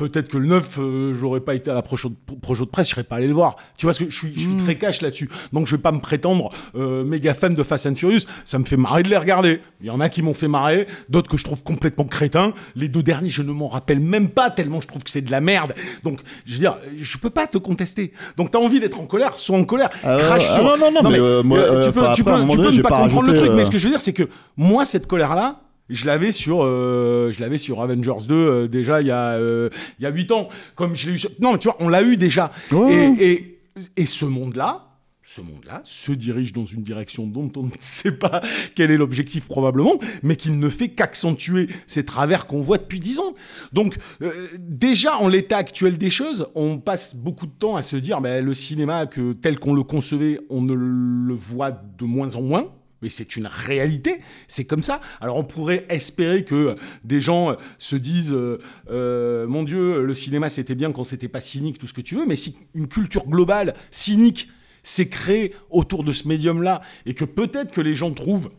Euh, Peut-être que le 9, euh, j'aurais pas été à la projo projo de presse, je serais pas allé le voir. Tu vois, ce que je suis, je suis très cash là-dessus. Donc je vais pas me prétendre euh, méga fan de Fast and Furious. Ça me fait marrer de les regarder. Il y en a qui m'ont fait marrer, d'autres que je trouve complètement crétins. Les deux derniers, je ne m'en rappelle même pas tellement je trouve que c'est de la merde. Donc, je veux dire, je peux pas te contester. Donc t'as envie d'être en colère, sois en colère. Ah ouais, crache ah sur. non, non, non, mais, euh, moi, euh, tu peux, tu peux, tu peux ne pas comprendre le truc, mais euh, ce que je veux dire, c'est que moi, cette colère-là, je l'avais sur, euh, je l'avais sur Avengers 2 euh, déjà il y a, euh, il y a 8 ans. Comme je l'ai eu. sur- Non, mais tu vois, on l'a eu déjà. Et, et, et ce monde-là. Ce monde-là se dirige dans une direction dont on ne sait pas quel est l'objectif probablement, mais qui ne fait qu'accentuer ces travers qu'on voit depuis 10 ans. Donc euh, déjà en l'état actuel des choses, on passe beaucoup de temps à se dire ben, le cinéma que tel qu'on le concevait, on ne le voit de moins en moins. Mais c'est une réalité, c'est comme ça. Alors on pourrait espérer que des gens euh, se disent euh, euh, mon Dieu, le cinéma c'était bien quand c'était pas cynique, tout ce que tu veux, mais si une culture globale cynique s'est créée autour de ce médium-là et que peut-être que les gens trouvent,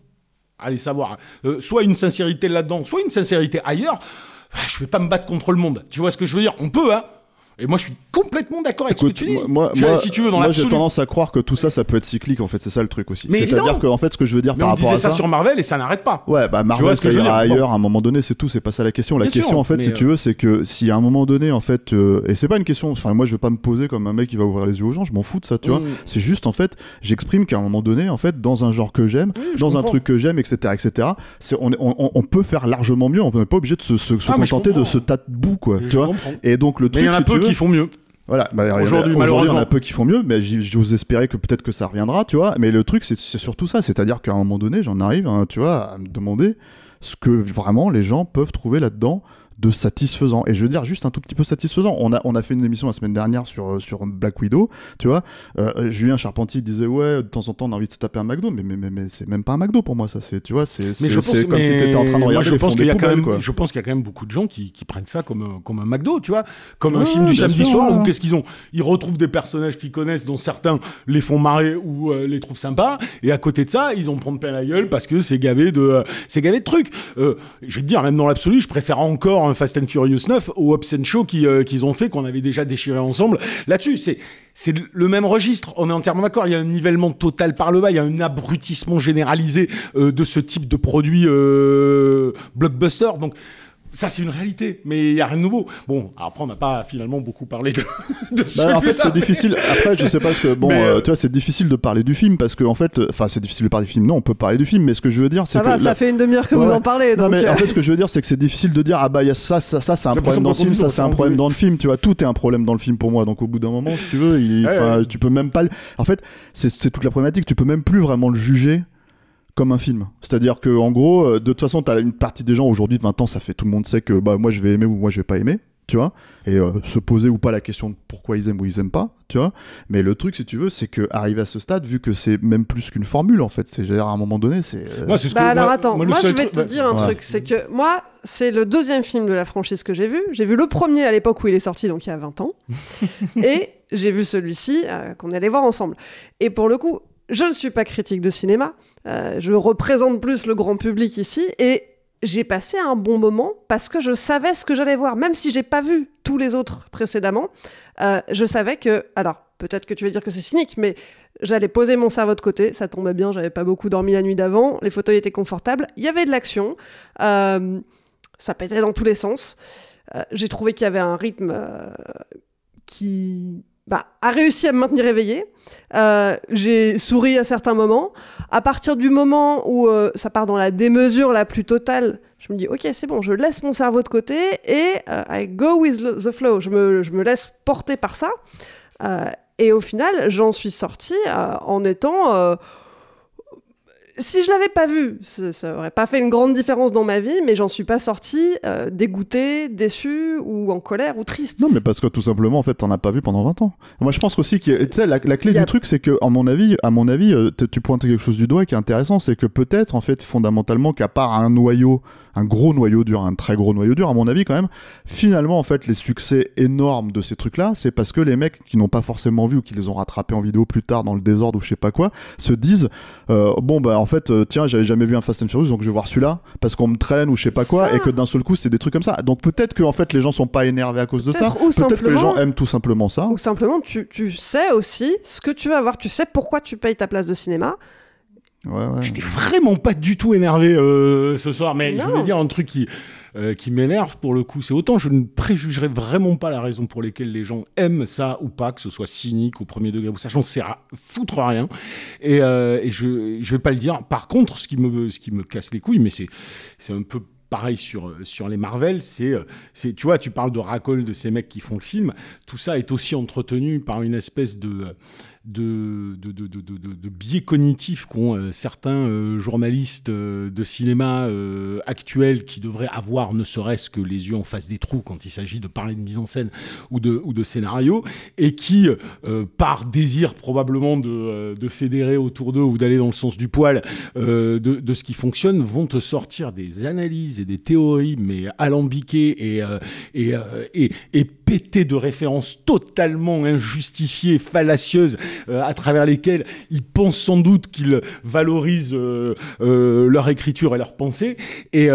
allez savoir, euh, soit une sincérité là-dedans, soit une sincérité ailleurs, ah, je vais pas me battre contre le monde. Tu vois ce que je veux dire? On peut, hein Et moi je suis complètement d'accord avec Écoute, ce que tu dis. moi, Je- moi- si tu veux, dans moi, j'ai tendance à croire que tout ça, ça peut être cyclique, en fait. C'est ça le truc aussi. Mais C'est-à-dire que, en fait, ce que je veux dire Mais par on rapport disait à ça sur Marvel et ça n'arrête pas. Ouais, bah Marvel, vois ça ira Bon. ailleurs à un moment donné, c'est tout, c'est pas ça la question. La Bien question, sûr, en fait, si euh, tu veux, c'est que si à un moment donné, en fait, euh, et c'est pas une question, enfin, moi, je vais pas me poser comme un mec qui va ouvrir les yeux aux gens, je m'en fous de ça, tu vois. Mm. C'est juste, en fait, j'exprime qu'à un moment donné, en fait, dans un genre que j'aime, dans un truc que j'aime, etc., etc., on, peut faire largement mieux, on n'est pas obligé de se, Ah, contenter de ce tas de boue, quoi, tu vois. Et donc, le truc, qui font mieux. voilà, bah, Aujourd'hui, il y en a peu qui font mieux, mais j'ose espérer que peut-être que ça reviendra, tu vois. Mais le truc, c'est c'est surtout ça, c'est-à-dire qu'à un moment donné, j'en arrive, hein, tu vois, à me demander ce que vraiment les gens peuvent trouver là-dedans de satisfaisant. Et je veux dire, juste un tout petit peu satisfaisant. On a, on a fait une émission la semaine dernière sur, euh, sur Black Widow, tu vois. Euh, Julien Charpentier disait, ouais, de temps en temps, on a envie de se taper un McDo, mais, mais, mais, mais c'est même pas un McDo pour moi, ça. C'est, tu vois, c'est je comme si mais t'étais en train de moi, regarder je les pense qu'il y a quand même, quoi. je pense qu'il y a quand même beaucoup de gens qui, qui prennent ça comme, un- comme un McDo, tu vois, comme un film du samedi sûr, soir ouais. où qu'est-ce qu'ils ont? Ils retrouvent des personnages qu'ils connaissent, dont certains les font marrer ou euh, les trouvent sympas, et à côté de ça, ils en prennent plein la gueule parce que c'est gavé de, euh, c'est gavé de trucs. Euh, je vais te dire, même dans l'absolu, je préfère encore Fast and Furious 9 au Hobbs Show euh, qu'ils ont fait, qu'on avait déjà déchiré ensemble. Là-dessus, c'est c'est le même registre. On est entièrement d'accord. Il y a un nivellement total par le bas. Il y a un abrutissement généralisé euh, de ce type de produit euh, blockbuster. Donc Ça, c'est une réalité, mais il n'y a rien de nouveau. Bon, après, on n'a pas finalement beaucoup parlé de, de Bah, en fait, c'est difficile. Après, je sais pas ce que. Bon, Mais, euh, euh, tu vois, c'est difficile de parler du film parce que, en fait, enfin, c'est difficile de parler du film. Non, on peut parler du film, mais ce que je veux dire, c'est Ça que. va, la- ça fait une demi-heure que Ouais, vous en parlez. Non donc, mais euh, en fait ce que je veux dire c'est que c'est difficile de dire ah bah il y a ça ça ça c'est un problème dans le film ça c'est un problème dans le film tu vois tout est un problème dans le film pour moi donc au bout d'un moment si tu veux il, Ouais, tu peux même pas le- en fait c'est c'est toute la problématique tu peux même plus vraiment le juger comme un film. C'est-à-dire que en gros, euh, de toute façon, t'as une partie des gens aujourd'hui de 20 ans, ça fait tout le monde sait que bah moi je vais aimer ou moi je vais pas aimer, tu vois, et euh, se poser ou pas la question de pourquoi ils aiment ou ils aiment pas, tu vois. Mais le truc, si tu veux, c'est que arrivé à ce stade, vu que c'est même plus qu'une formule en fait, c'est à un moment donné, c'est euh, Moi, c'est ce Bah que- alors moi- attends, moi, moi, le je vais truc- te bah, dire un Ouais. truc, c'est que moi c'est le deuxième film de la franchise que j'ai vu. J'ai vu le premier à l'époque où il est sorti, donc il y a 20 ans, et j'ai vu celui-ci euh, qu'on allait voir ensemble. Et pour le coup, je ne suis pas critique de cinéma, euh, je représente plus le grand public ici, et j'ai passé un bon moment parce que je savais ce que j'allais voir, même si j'ai pas vu tous les autres précédemment. euh, je savais que, alors peut-être que tu vas dire que c'est cynique, mais J'allais poser mon cerveau de côté, ça tombait bien, j'avais pas beaucoup dormi la nuit d'avant, les fauteuils étaient confortables, il y avait de l'action, euh, ça pétait dans tous les sens. J'ai trouvé qu'il y avait un rythme qui bah, a réussi à me maintenir éveillé. Euh, J'ai souri à certains moments. À partir du moment où euh, ça part dans la démesure la plus totale, je me dis ok c'est bon, je laisse mon cerveau de côté et euh, I go with the flow. Je me, je me laisse porter par ça. Euh, et au final, j'en suis sortie en étant. Si je l'avais pas vu, ça, ça aurait pas fait une grande différence dans ma vie, mais j'en suis pas sortie euh, dégoûtée, déçue ou en colère ou triste. Non, mais parce que tout simplement, en fait, t'en as pas vu pendant 20 ans. Moi, je pense aussi que, tu sais, la, la clé a- du truc, c'est que, en mon avis, à mon avis, euh, tu pointes quelque chose du doigt qui est intéressant, c'est que peut-être, en fait, fondamentalement, qu'à part un noyau, un gros noyau dur, un très gros noyau dur, à mon avis, quand même, finalement, en fait, les succès énormes de ces trucs-là, c'est parce que les mecs qui n'ont pas forcément vu ou qui les ont rattrapés en vidéo plus tard dans le désordre ou je sais pas quoi, se disent, euh, bon, bah, en fait, euh, tiens, j'avais jamais vu un Fast and Furious, donc je vais voir celui-là, parce qu'on me traîne ou je sais pas quoi, Ça. et que d'un seul coup, c'est des trucs comme ça. Donc peut-être que, en fait, les gens sont pas énervés à cause de ça. Peut-être, que les simplement- gens aiment tout simplement ça. Ou simplement, tu, tu sais aussi ce que tu vas avoir, tu sais pourquoi tu payes ta place de cinéma. Ouais, ouais. J'étais vraiment pas du tout énervé euh, ce soir, mais je voulais dire un truc qui, euh, qui m'énerve pour le coup. C'est autant je ne préjugerai vraiment pas la raison pour laquelle les gens aiment ça ou pas, que ce soit cynique au premier degré ou ça, j'en sais foutre rien. Et, euh, et je, je vais pas le dire. Par contre, ce qui me, ce qui me casse les couilles, mais c'est, c'est un peu pareil sur, sur les Marvel, c'est, c'est, tu vois, tu parles de racole de ces mecs qui font le film. Tout ça est aussi entretenu par une espèce de de, biais cognitifs qu'ont euh, certains euh, journalistes euh, de cinéma actuels qui devraient avoir ne serait-ce que les yeux en face des trous quand il s'agit de parler de mise en scène ou de, scénario, et qui, par désir probablement de, fédérer autour d'eux ou d'aller dans le sens du poil de, ce qui fonctionne, vont te sortir des analyses et des théories, mais alambiquées et pétées de références totalement injustifiées, fallacieuses, euh, à travers lesquelles ils pensent sans doute qu'ils valorisent euh, euh, leur écriture et leur pensée, et,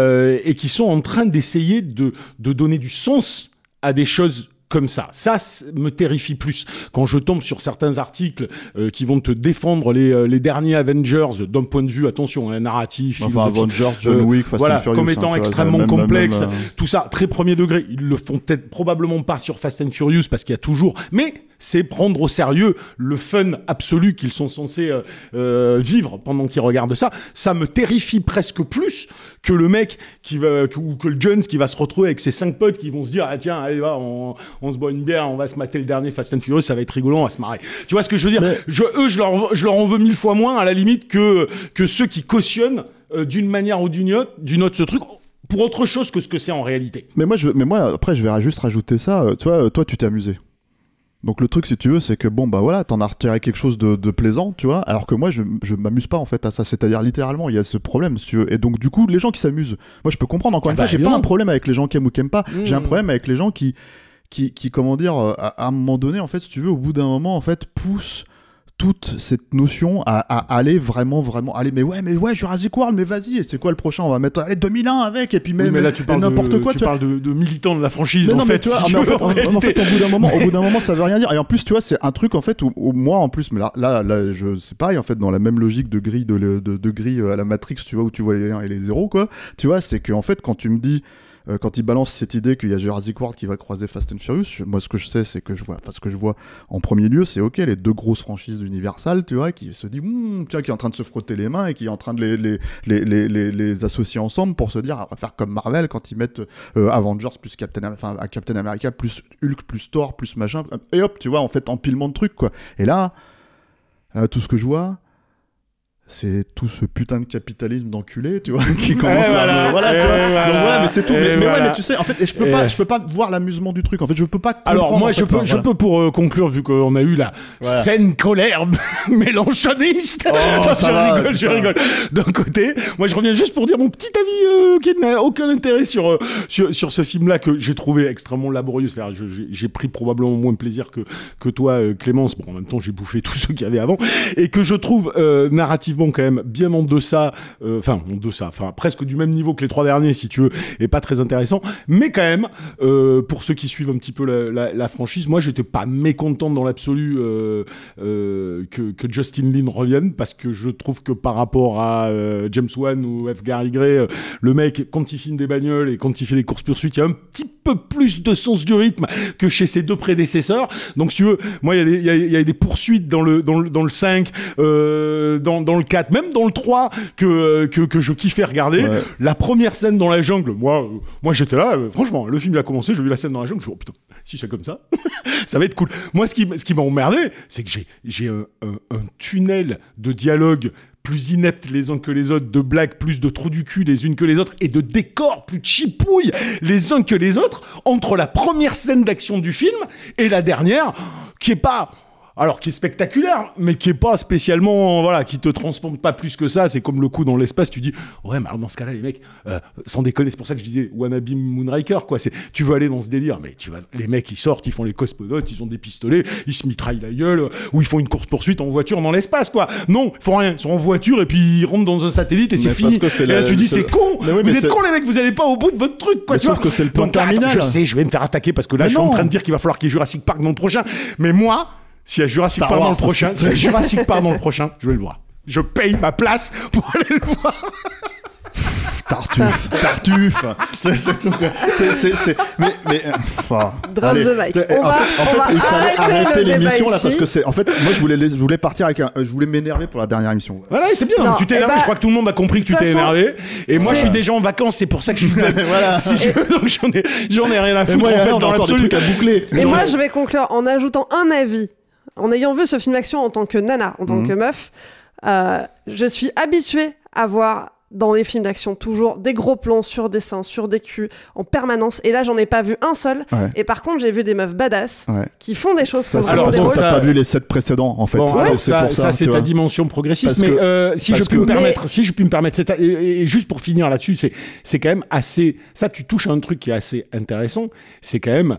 qui sont en train d'essayer de, de donner du sens à des choses comme ça. Ça me terrifie plus. Quand je tombe sur certains articles euh, qui vont te défendre les, euh, les derniers Avengers d'un point de vue, attention, un narratif, Enfin, philosophique, Avengers, John euh, Wick, Fast voilà, and Furious. comme hein, étant extrêmement même- complexe, même, tout ça très premier degré. Ils le font peut-être probablement pas sur Fast and Furious parce qu'il y a toujours, mais c'est prendre au sérieux le fun absolu qu'ils sont censés euh, euh, vivre pendant qu'ils regardent ça. Ça me terrifie presque plus que le mec qui va que- ou que le Jones qui va se retrouver avec ses cinq potes qui vont se dire ah tiens allez va on, on se boit une bière on va se mater le dernier Fast and Furious ça va être rigolo on va se marrer. Tu vois ce que je veux dire? Mais- je, Eux je leur je leur en veux mille fois moins à la limite que que ceux qui cautionnent euh, d'une manière ou d'une autre d'une autre ce truc pour autre chose que ce que c'est en réalité. Mais moi, je, mais moi, après, je vais juste rajouter ça. euh, Tu vois, euh, toi, tu t'es amusé. Donc le truc, si tu veux, c'est que bon, bah voilà, t'en as retiré quelque chose de, de plaisant, tu vois. Alors que moi, je, je m'amuse pas en fait à ça. C'est-à-dire littéralement, il y a ce problème, si tu veux. Et donc du coup, les gens qui s'amusent, moi, je peux comprendre. Encore Ah une bah, fois, j'ai pas un problème avec les gens qui aiment ou qui aiment pas. J'ai un Mmh. problème avec les gens qui, qui, qui comment dire, euh, à, à un moment donné, en fait, si tu veux, au bout d'un moment, en fait, poussent toute cette notion à, à aller vraiment vraiment aller mais ouais mais ouais Jurassic World mais vas-y et c'est quoi le prochain on va mettre allez 2001 avec et puis Oui, même mais là tu parles n'importe quoi tu tu vois. parles de, de militants de la franchise Mais en non, fait. tu vois, si en tu veux, fait, en en- en fait, au bout d'un moment, au bout d'un moment, ça veut rien dire. Et en plus, tu vois, c'est un truc en fait où, où moi, en plus, mais là, là, là, je, c'est pareil en fait, dans la même logique de grille de, de, de grille euh, à la Matrix, tu vois, où tu vois les 1 et les 0, quoi. Tu vois, c'est que en fait, quand tu me dis euh, quand ils balancent cette idée qu'il y a Jurassic World qui va croiser Fast and Furious, moi ce que je sais, c'est que je vois, ce que je vois en premier lieu, c'est ok les deux grosses franchises d'Universal, tu vois, qui se dit, Hum, tiens, qui est en train de se frotter les mains et qui est en train de les, associer ensemble pour se dire, ah, on va faire comme Marvel quand ils mettent euh, Avengers plus Captain, enfin Captain America plus Hulk plus Thor plus machin, et hop, tu vois, en fait empilement de trucs quoi. Et là, euh, tout ce que je vois. C'est tout ce putain de capitalisme d'enculé, tu vois, qui commence voilà. à me- voilà, tu Et vois. voilà. Donc voilà, mais c'est tout. Mais, mais ouais, mais tu sais, en fait, et je peux Et- pas, je peux pas voir l'amusement du truc. En fait, je peux pas. Alors moi je peux, je peux pour euh, conclure vu qu'on a eu la scène colère mélanchoniste. Attends, ça je va, rigole, je rigole. D'un côté, moi je reviens juste pour dire mon petit avis euh, qui n'a aucun intérêt sur, euh, sur sur ce film-là que j'ai trouvé extrêmement laborieux. C'est-à-dire j'ai pris probablement moins de plaisir que que toi Clémence. Bon en même temps j'ai bouffé tous ceux qu'il y avait avant et que je trouve euh, narrativement quand même bien en deçà, euh, enfin en deçà, enfin presque du même niveau que les trois derniers si tu veux, et pas très intéressant. Mais quand même, euh, pour ceux qui suivent un petit peu la, franchise, moi j'étais pas mécontent dans l'absolu euh, que, que Justin Lin revienne parce que je trouve que par rapport à James Wan ou F. Gary Gray, le mec quand il filme des bagnoles et quand il fait des courses poursuites, il y a un petit peu plus de sens du rythme que chez ses deux prédécesseurs. Donc si tu veux, moi il y, y a- y a des poursuites dans le dans le, dans le 5, euh, dans, dans le 4, même dans le 3 que que, que je kiffais regarder. Ouais. La première scène dans la jungle, moi euh, moi j'étais là, euh, franchement, le film il a commencé, j'ai vu la scène dans la jungle, je me suis dit, oh putain, si c'est comme ça, ça va être cool. Moi, ce qui, ce qui m'a emmerdé, c'est que j'ai, j'ai un, un- un tunnel de dialogue plus ineptes les uns que les autres, de blagues plus de trous du cul les unes que les autres, et de décors plus chipouilles les uns que les autres, entre la première scène d'action du film et la dernière, qui est pas... Alors, qui est spectaculaire, mais qui est pas spécialement, voilà, qui te transforme pas plus que ça. C'est comme le coup dans l'espace, tu dis, ouais, mais alors dans ce cas-là, les mecs, euh, sans déconner, c'est pour ça que je disais Wannabe Moonraker, quoi. C'est, tu veux aller dans ce délire, mais tu vas, les mecs, ils sortent, ils font les cosmonautes, ils ont des pistolets, ils se mitraillent la gueule, ou ils font une course poursuite en voiture dans l'espace, quoi. Non, ils font rien, ils sont en voiture et puis ils rentrent dans un satellite et c'est fini. que et là, la- tu dis, c'est con. Mais oui, mais vous êtes cons, les mecs, vous allez pas au bout de votre truc, quoi. Mais tu sauf vois. que c'est le plan Donc là, attends, terminal. Je sais, je vais me faire attaquer parce que là, Mais je suis en train de dire qu'il va falloir qu'il y ait Jurassic Park dans le prochain. Mais moi, s'il y a Jurassic Park dans le prochain, s'il y a Jurassic Park dans le prochain, je vais le voir. Je paye ma place pour aller le voir. Tartuffe, Tartuffe. C'est- c'est tout, quoi. C'est- c'est- c'est- Mais, mais, euh, ah. Drop Allez. the mic. On en va- fait, en on fait, va il fallait arrêter l'émission là parce que c'est. En fait, moi, je voulais, je voulais partir avec un. Je voulais m'énerver pour la dernière émission. Voilà, c'est bien. Non, tu t'es eh énervé. ben, je crois que tout le monde a compris que tu t'es énervé. Et moi, je suis déjà en vacances. C'est pour ça que je suis. Voilà. Si tu veux, donc j'en ai, j'en ai rien à foutre moi, en fait on a dans l'absolu. à boucler. Et moi, je vais conclure en ajoutant un avis. En ayant vu ce film d'action en tant que nana, en tant Mhm. que meuf, euh, je suis habituée à voir dans les films d'action toujours des gros plans sur des seins, sur des culs, en permanence. Et là, j'en ai pas vu un seul. Ouais. Et par contre, j'ai vu des meufs badass Ouais. qui font des choses Ça, comme c'est parce ça- t'as pas vu les 7 précédents en fait. Bon, ça, pour ça, ça, c'est ta dimension progressiste. Mais que- euh, si je parce puis me que- permettre, si je puis me permettre, c'est et, et- juste pour finir là-dessus, c'est c'est quand même assez. Ça, tu touches à un truc qui est assez intéressant. C'est quand même euh,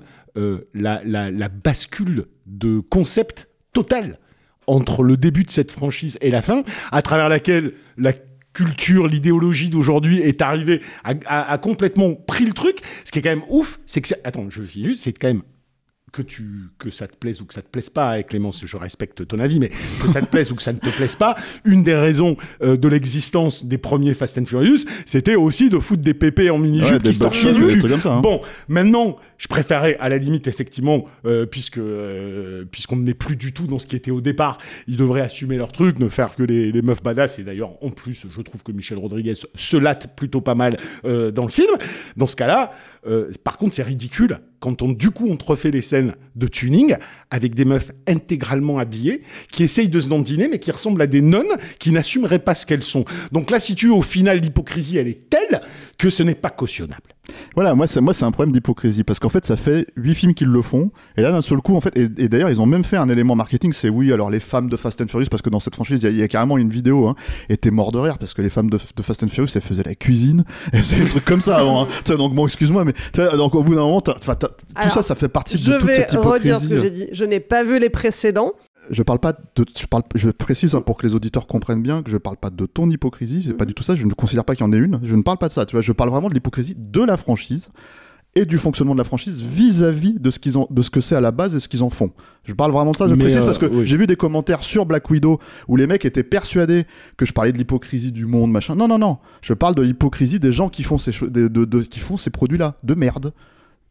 la, la, la bascule de concept total entre le début de cette franchise et la fin, à travers laquelle la culture, l'idéologie d'aujourd'hui est arrivée à complètement pris le truc. Ce qui est quand même ouf, c'est que attends, je finis juste, c'est quand même que tu que ça te plaise ou que ça te plaise pas, et Clémence, je respecte ton avis, mais que ça te plaise ou que ça ne te plaise pas, une des raisons euh, de l'existence des premiers Fast and Furious, c'était aussi de foutre des pépés en mini-jupe Ouais, des qui se torchaient du cul. trucs comme ça, hein. Bon, maintenant, je préférais à la limite effectivement, euh, puisque euh, puisqu'on n'est plus du tout dans ce qui était au départ, ils devraient assumer leur truc, ne faire que les, meufs badass. Et d'ailleurs, en plus, je trouve que Michel Rodriguez se latte plutôt pas mal euh, dans le film. Dans ce cas-là, par contre, c'est ridicule quand on du coup on refait les scènes de tuning avec des meufs intégralement habillées qui essayent de se dandiner mais qui ressemblent à des nonnes qui n'assumeraient pas ce qu'elles sont. Donc là, si tu au final, l'hypocrisie, elle est telle que ce n'est pas cautionnable. Voilà, moi c'est moi c'est un problème d'hypocrisie parce qu'en fait ça fait huit films qu'ils le font et là d'un seul coup en fait et, et d'ailleurs ils ont même fait un élément marketing c'est oui alors les femmes de Fast and Furious parce que dans cette franchise il y a- il y, a carrément une vidéo hein, et t'es mort de rire parce que les femmes de, de Fast and Furious elles faisaient la cuisine elles faisaient des trucs comme ça avant hein. Tu sais, donc bon excuse-moi mais tu vois, donc au bout d'un moment t'as- enfin, t'as- tout Alors, ça ça fait partie Je de toute vais cette hypocrisie redire ce que j'ai dit. Je n'ai pas vu les précédents. Je parle pas de je parle je précise hein, pour que les auditeurs comprennent bien que je parle pas de ton hypocrisie c'est pas du tout ça je ne considère pas qu'il y en ait une je ne parle pas de ça tu vois je parle vraiment de l'hypocrisie de la franchise et du fonctionnement de la franchise vis-à-vis de ce qu'ils ont, de ce que c'est à la base et ce qu'ils en font. Je parle vraiment de ça, je Mais, précise euh, parce que oui. j'ai vu des commentaires sur Black Widow où les mecs étaient persuadés que je parlais de l'hypocrisie du monde, machin. Non, non, non. Je parle de l'hypocrisie des gens qui font ces, cho- de, de- de- qui font ces produits-là, de merde.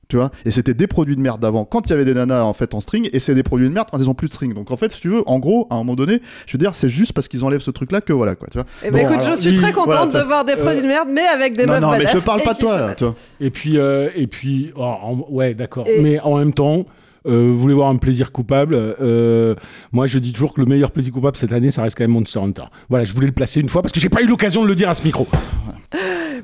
Tu vois Et c'était des produits de merde d'avant, quand il y avait des nanas en fait en string, et c'est des produits de merde quand ils ont plus de string. Donc en fait, si tu veux, en gros, à un moment donné, je veux dire, c'est juste parce qu'ils enlèvent ce truc-là que voilà quoi. Tu vois Eh ben Bon, écoute, je suis très contente voilà, de voir des produits de merde, mais avec des non, meufs non, mais je parle et pas de toi là, tu vois. Et puis, euh, et puis oh, en- ouais, d'accord. Et- Mais en même temps, euh, vous voulez voir un plaisir coupable euh, Moi, je dis toujours que le meilleur plaisir coupable cette année, ça reste quand même Monster Hunter. Voilà, je voulais le placer une fois parce que j'ai pas eu l'occasion de le dire à ce micro.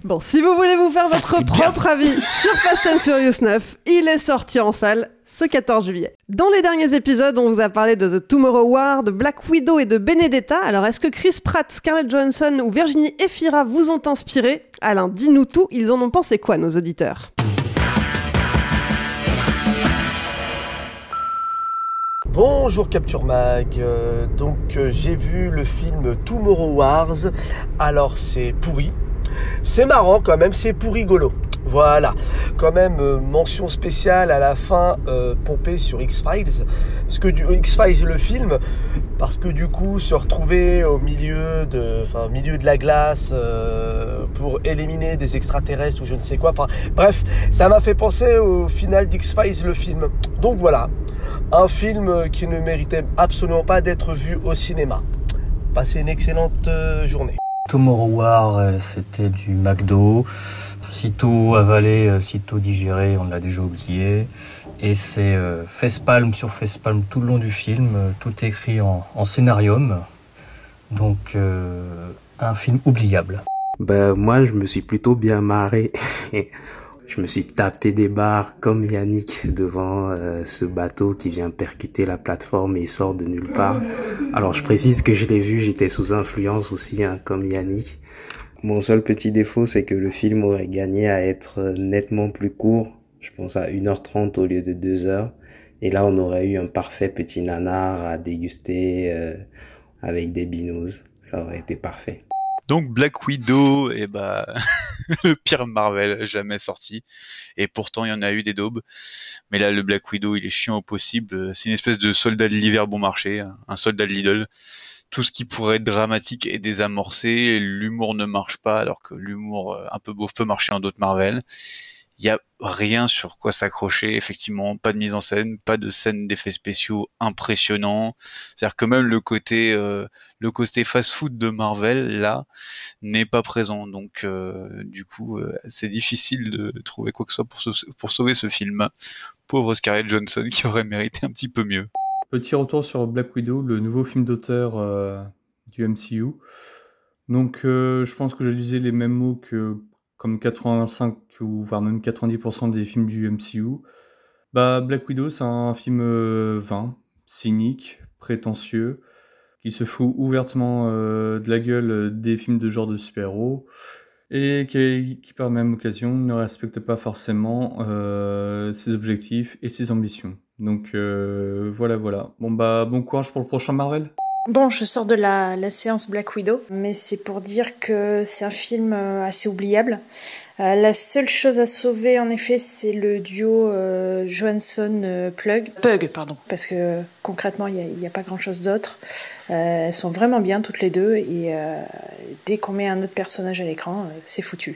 Bon, si vous voulez vous faire Ça, votre bien, propre avis sur Fast and Furious 9, il est sorti en salle ce 14 juillet. Dans les derniers épisodes, on vous a parlé de The Tomorrow War, de Black Widow et de Benedetta. Alors, est-ce que Chris Pratt, Scarlett Johansson ou Virginie Efira vous ont inspiré? Alain, dis-nous tout, ils en ont pensé quoi, nos auditeurs? Bonjour Capture Mag, Euh, donc euh, j'ai vu le film Tomorrow Wars, alors c'est pourri, c'est marrant quand même, c'est pour rigolo. Voilà, quand même euh, mention spéciale à la fin euh, pompée sur X-Files, parce que du X-Files le film, parce que du coup se retrouver au milieu de, enfin, milieu de la glace euh, pour éliminer des extraterrestres ou je ne sais quoi, enfin bref, ça m'a fait penser au final d'X-Files le film. Donc voilà, un film qui ne méritait absolument pas d'être vu au cinéma. Passez une excellente euh, journée. Tomorrow War, euh, c'était du McDo. Sitôt avalé, euh, sitôt digéré, on l'a déjà oublié. Et c'est euh, face-palme sur face-palme tout le long du film. Tout écrit en, scénarium. Donc, un film oubliable. Ben, moi, je me suis plutôt bien marré. je me suis tapé des barres comme Yannick devant euh, ce bateau qui vient percuter la plateforme et sort de nulle part. Alors, je précise que je l'ai vu, j'étais sous influence aussi, hein, comme Yannick. Mon seul petit défaut, c'est que le film aurait gagné à être euh, nettement plus court. Je pense à 1h30 au lieu de 2h. Et là, on aurait eu un parfait petit nanar à déguster euh, avec des binous. Ça aurait été parfait. Donc Black Widow, et bah le pire Marvel jamais sorti. Et pourtant il y en a eu des daubes. Mais là le Black Widow il est chiant au possible. C'est une espèce de soldat de l'hiver bon marché, un soldat de Lidl. Tout ce qui pourrait être dramatique est désamorcé. L'humour ne marche pas alors que l'humour euh, un peu beauf peut marcher en d'autres Marvel. Il y a rien sur quoi s'accrocher, effectivement, pas de mise en scène, pas de scène d'effets spéciaux impressionnants. C'est-à-dire que même le côté euh, le côté fast-food de Marvel là n'est pas présent. Donc euh, du coup, euh, c'est difficile de trouver quoi que ce soit pour, sau- pour sauver ce film. Pauvre Scarlett Johansson qui aurait mérité un petit peu mieux. Petit retour sur Black Widow, le nouveau film d'auteur euh, du MCU. Donc, euh, je pense que je disais les mêmes mots que comme 85 ou voire même 90% des films du MCU. Bah, Black Widow, c'est un film euh, vain, cynique, prétentieux, qui se fout ouvertement euh, de la gueule des films de genre de super-héros et qui, qui, par même occasion, ne respecte pas forcément euh, ses objectifs et ses ambitions. Donc euh, voilà, voilà. Bon bah bon courage pour le prochain Marvel. Bon, je sors de la, la séance Black Widow, mais c'est pour dire que c'est un film euh, assez oubliable. Euh, la seule chose à sauver, en effet, c'est le duo euh, Johansson-Plug. Pug, pardon. Parce que concrètement, il n'y a, a, pas grand-chose d'autre. Euh, elles sont vraiment bien toutes les deux, et euh, dès qu'on met un autre personnage à l'écran, euh, c'est foutu.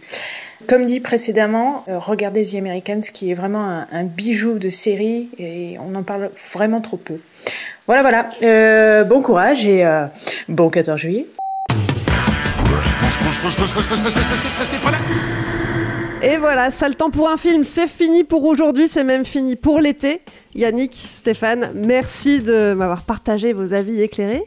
Comme dit précédemment, euh, regardez The Americans, qui est vraiment un, un bijou de série, et on en parle vraiment trop peu. Voilà, voilà. Euh, bon courage et euh, bon 14 juillet. Et voilà, ça le temps pour un film, c'est fini pour aujourd'hui, c'est même fini pour l'été. Yannick, Stéphane, merci de m'avoir partagé vos avis éclairés.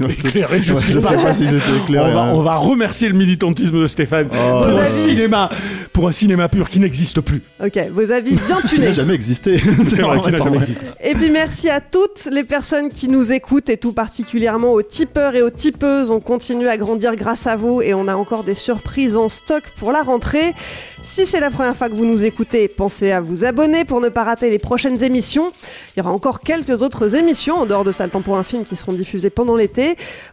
éclairé, je, je sais, pas. pas si c'était éclairé. On va, hein. on va remercier le militantisme de Stéphane Oh. pour, un cinéma, pour un cinéma pur qui n'existe plus. Ok, vos avis bien Qui n'a tunés. jamais existé. C'est vrai qu'il n'a jamais existé. Et puis merci à toutes les personnes qui nous écoutent et tout particulièrement aux tipeurs et aux tipeuses. On continue à grandir grâce à vous et on a encore des surprises en stock pour la rentrée. Si c'est la première fois que vous nous écoutez, pensez à vous abonner pour ne pas rater les prochaines émissions. Il y aura encore quelques autres émissions en dehors de ça le temps pour un film qui seront diffusées pendant l'été.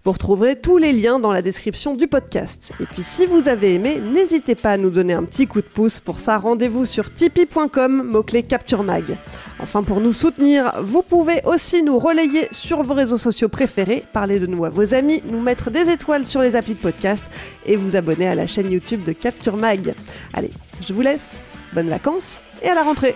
Vous retrouverez tous les liens dans la description du podcast. Et puis si vous avez aimé, n'hésitez pas à nous donner un petit coup de pouce. Pour ça, rendez-vous sur tipeee.com, mot-clé Capture Mag. Enfin, pour nous soutenir, vous pouvez aussi nous relayer sur vos réseaux sociaux préférés, parler de nous à vos amis, nous mettre des étoiles sur les applis de podcast et vous abonner à la chaîne YouTube de Capture Mag. Allez, je vous laisse. Bonnes vacances et à la rentrée.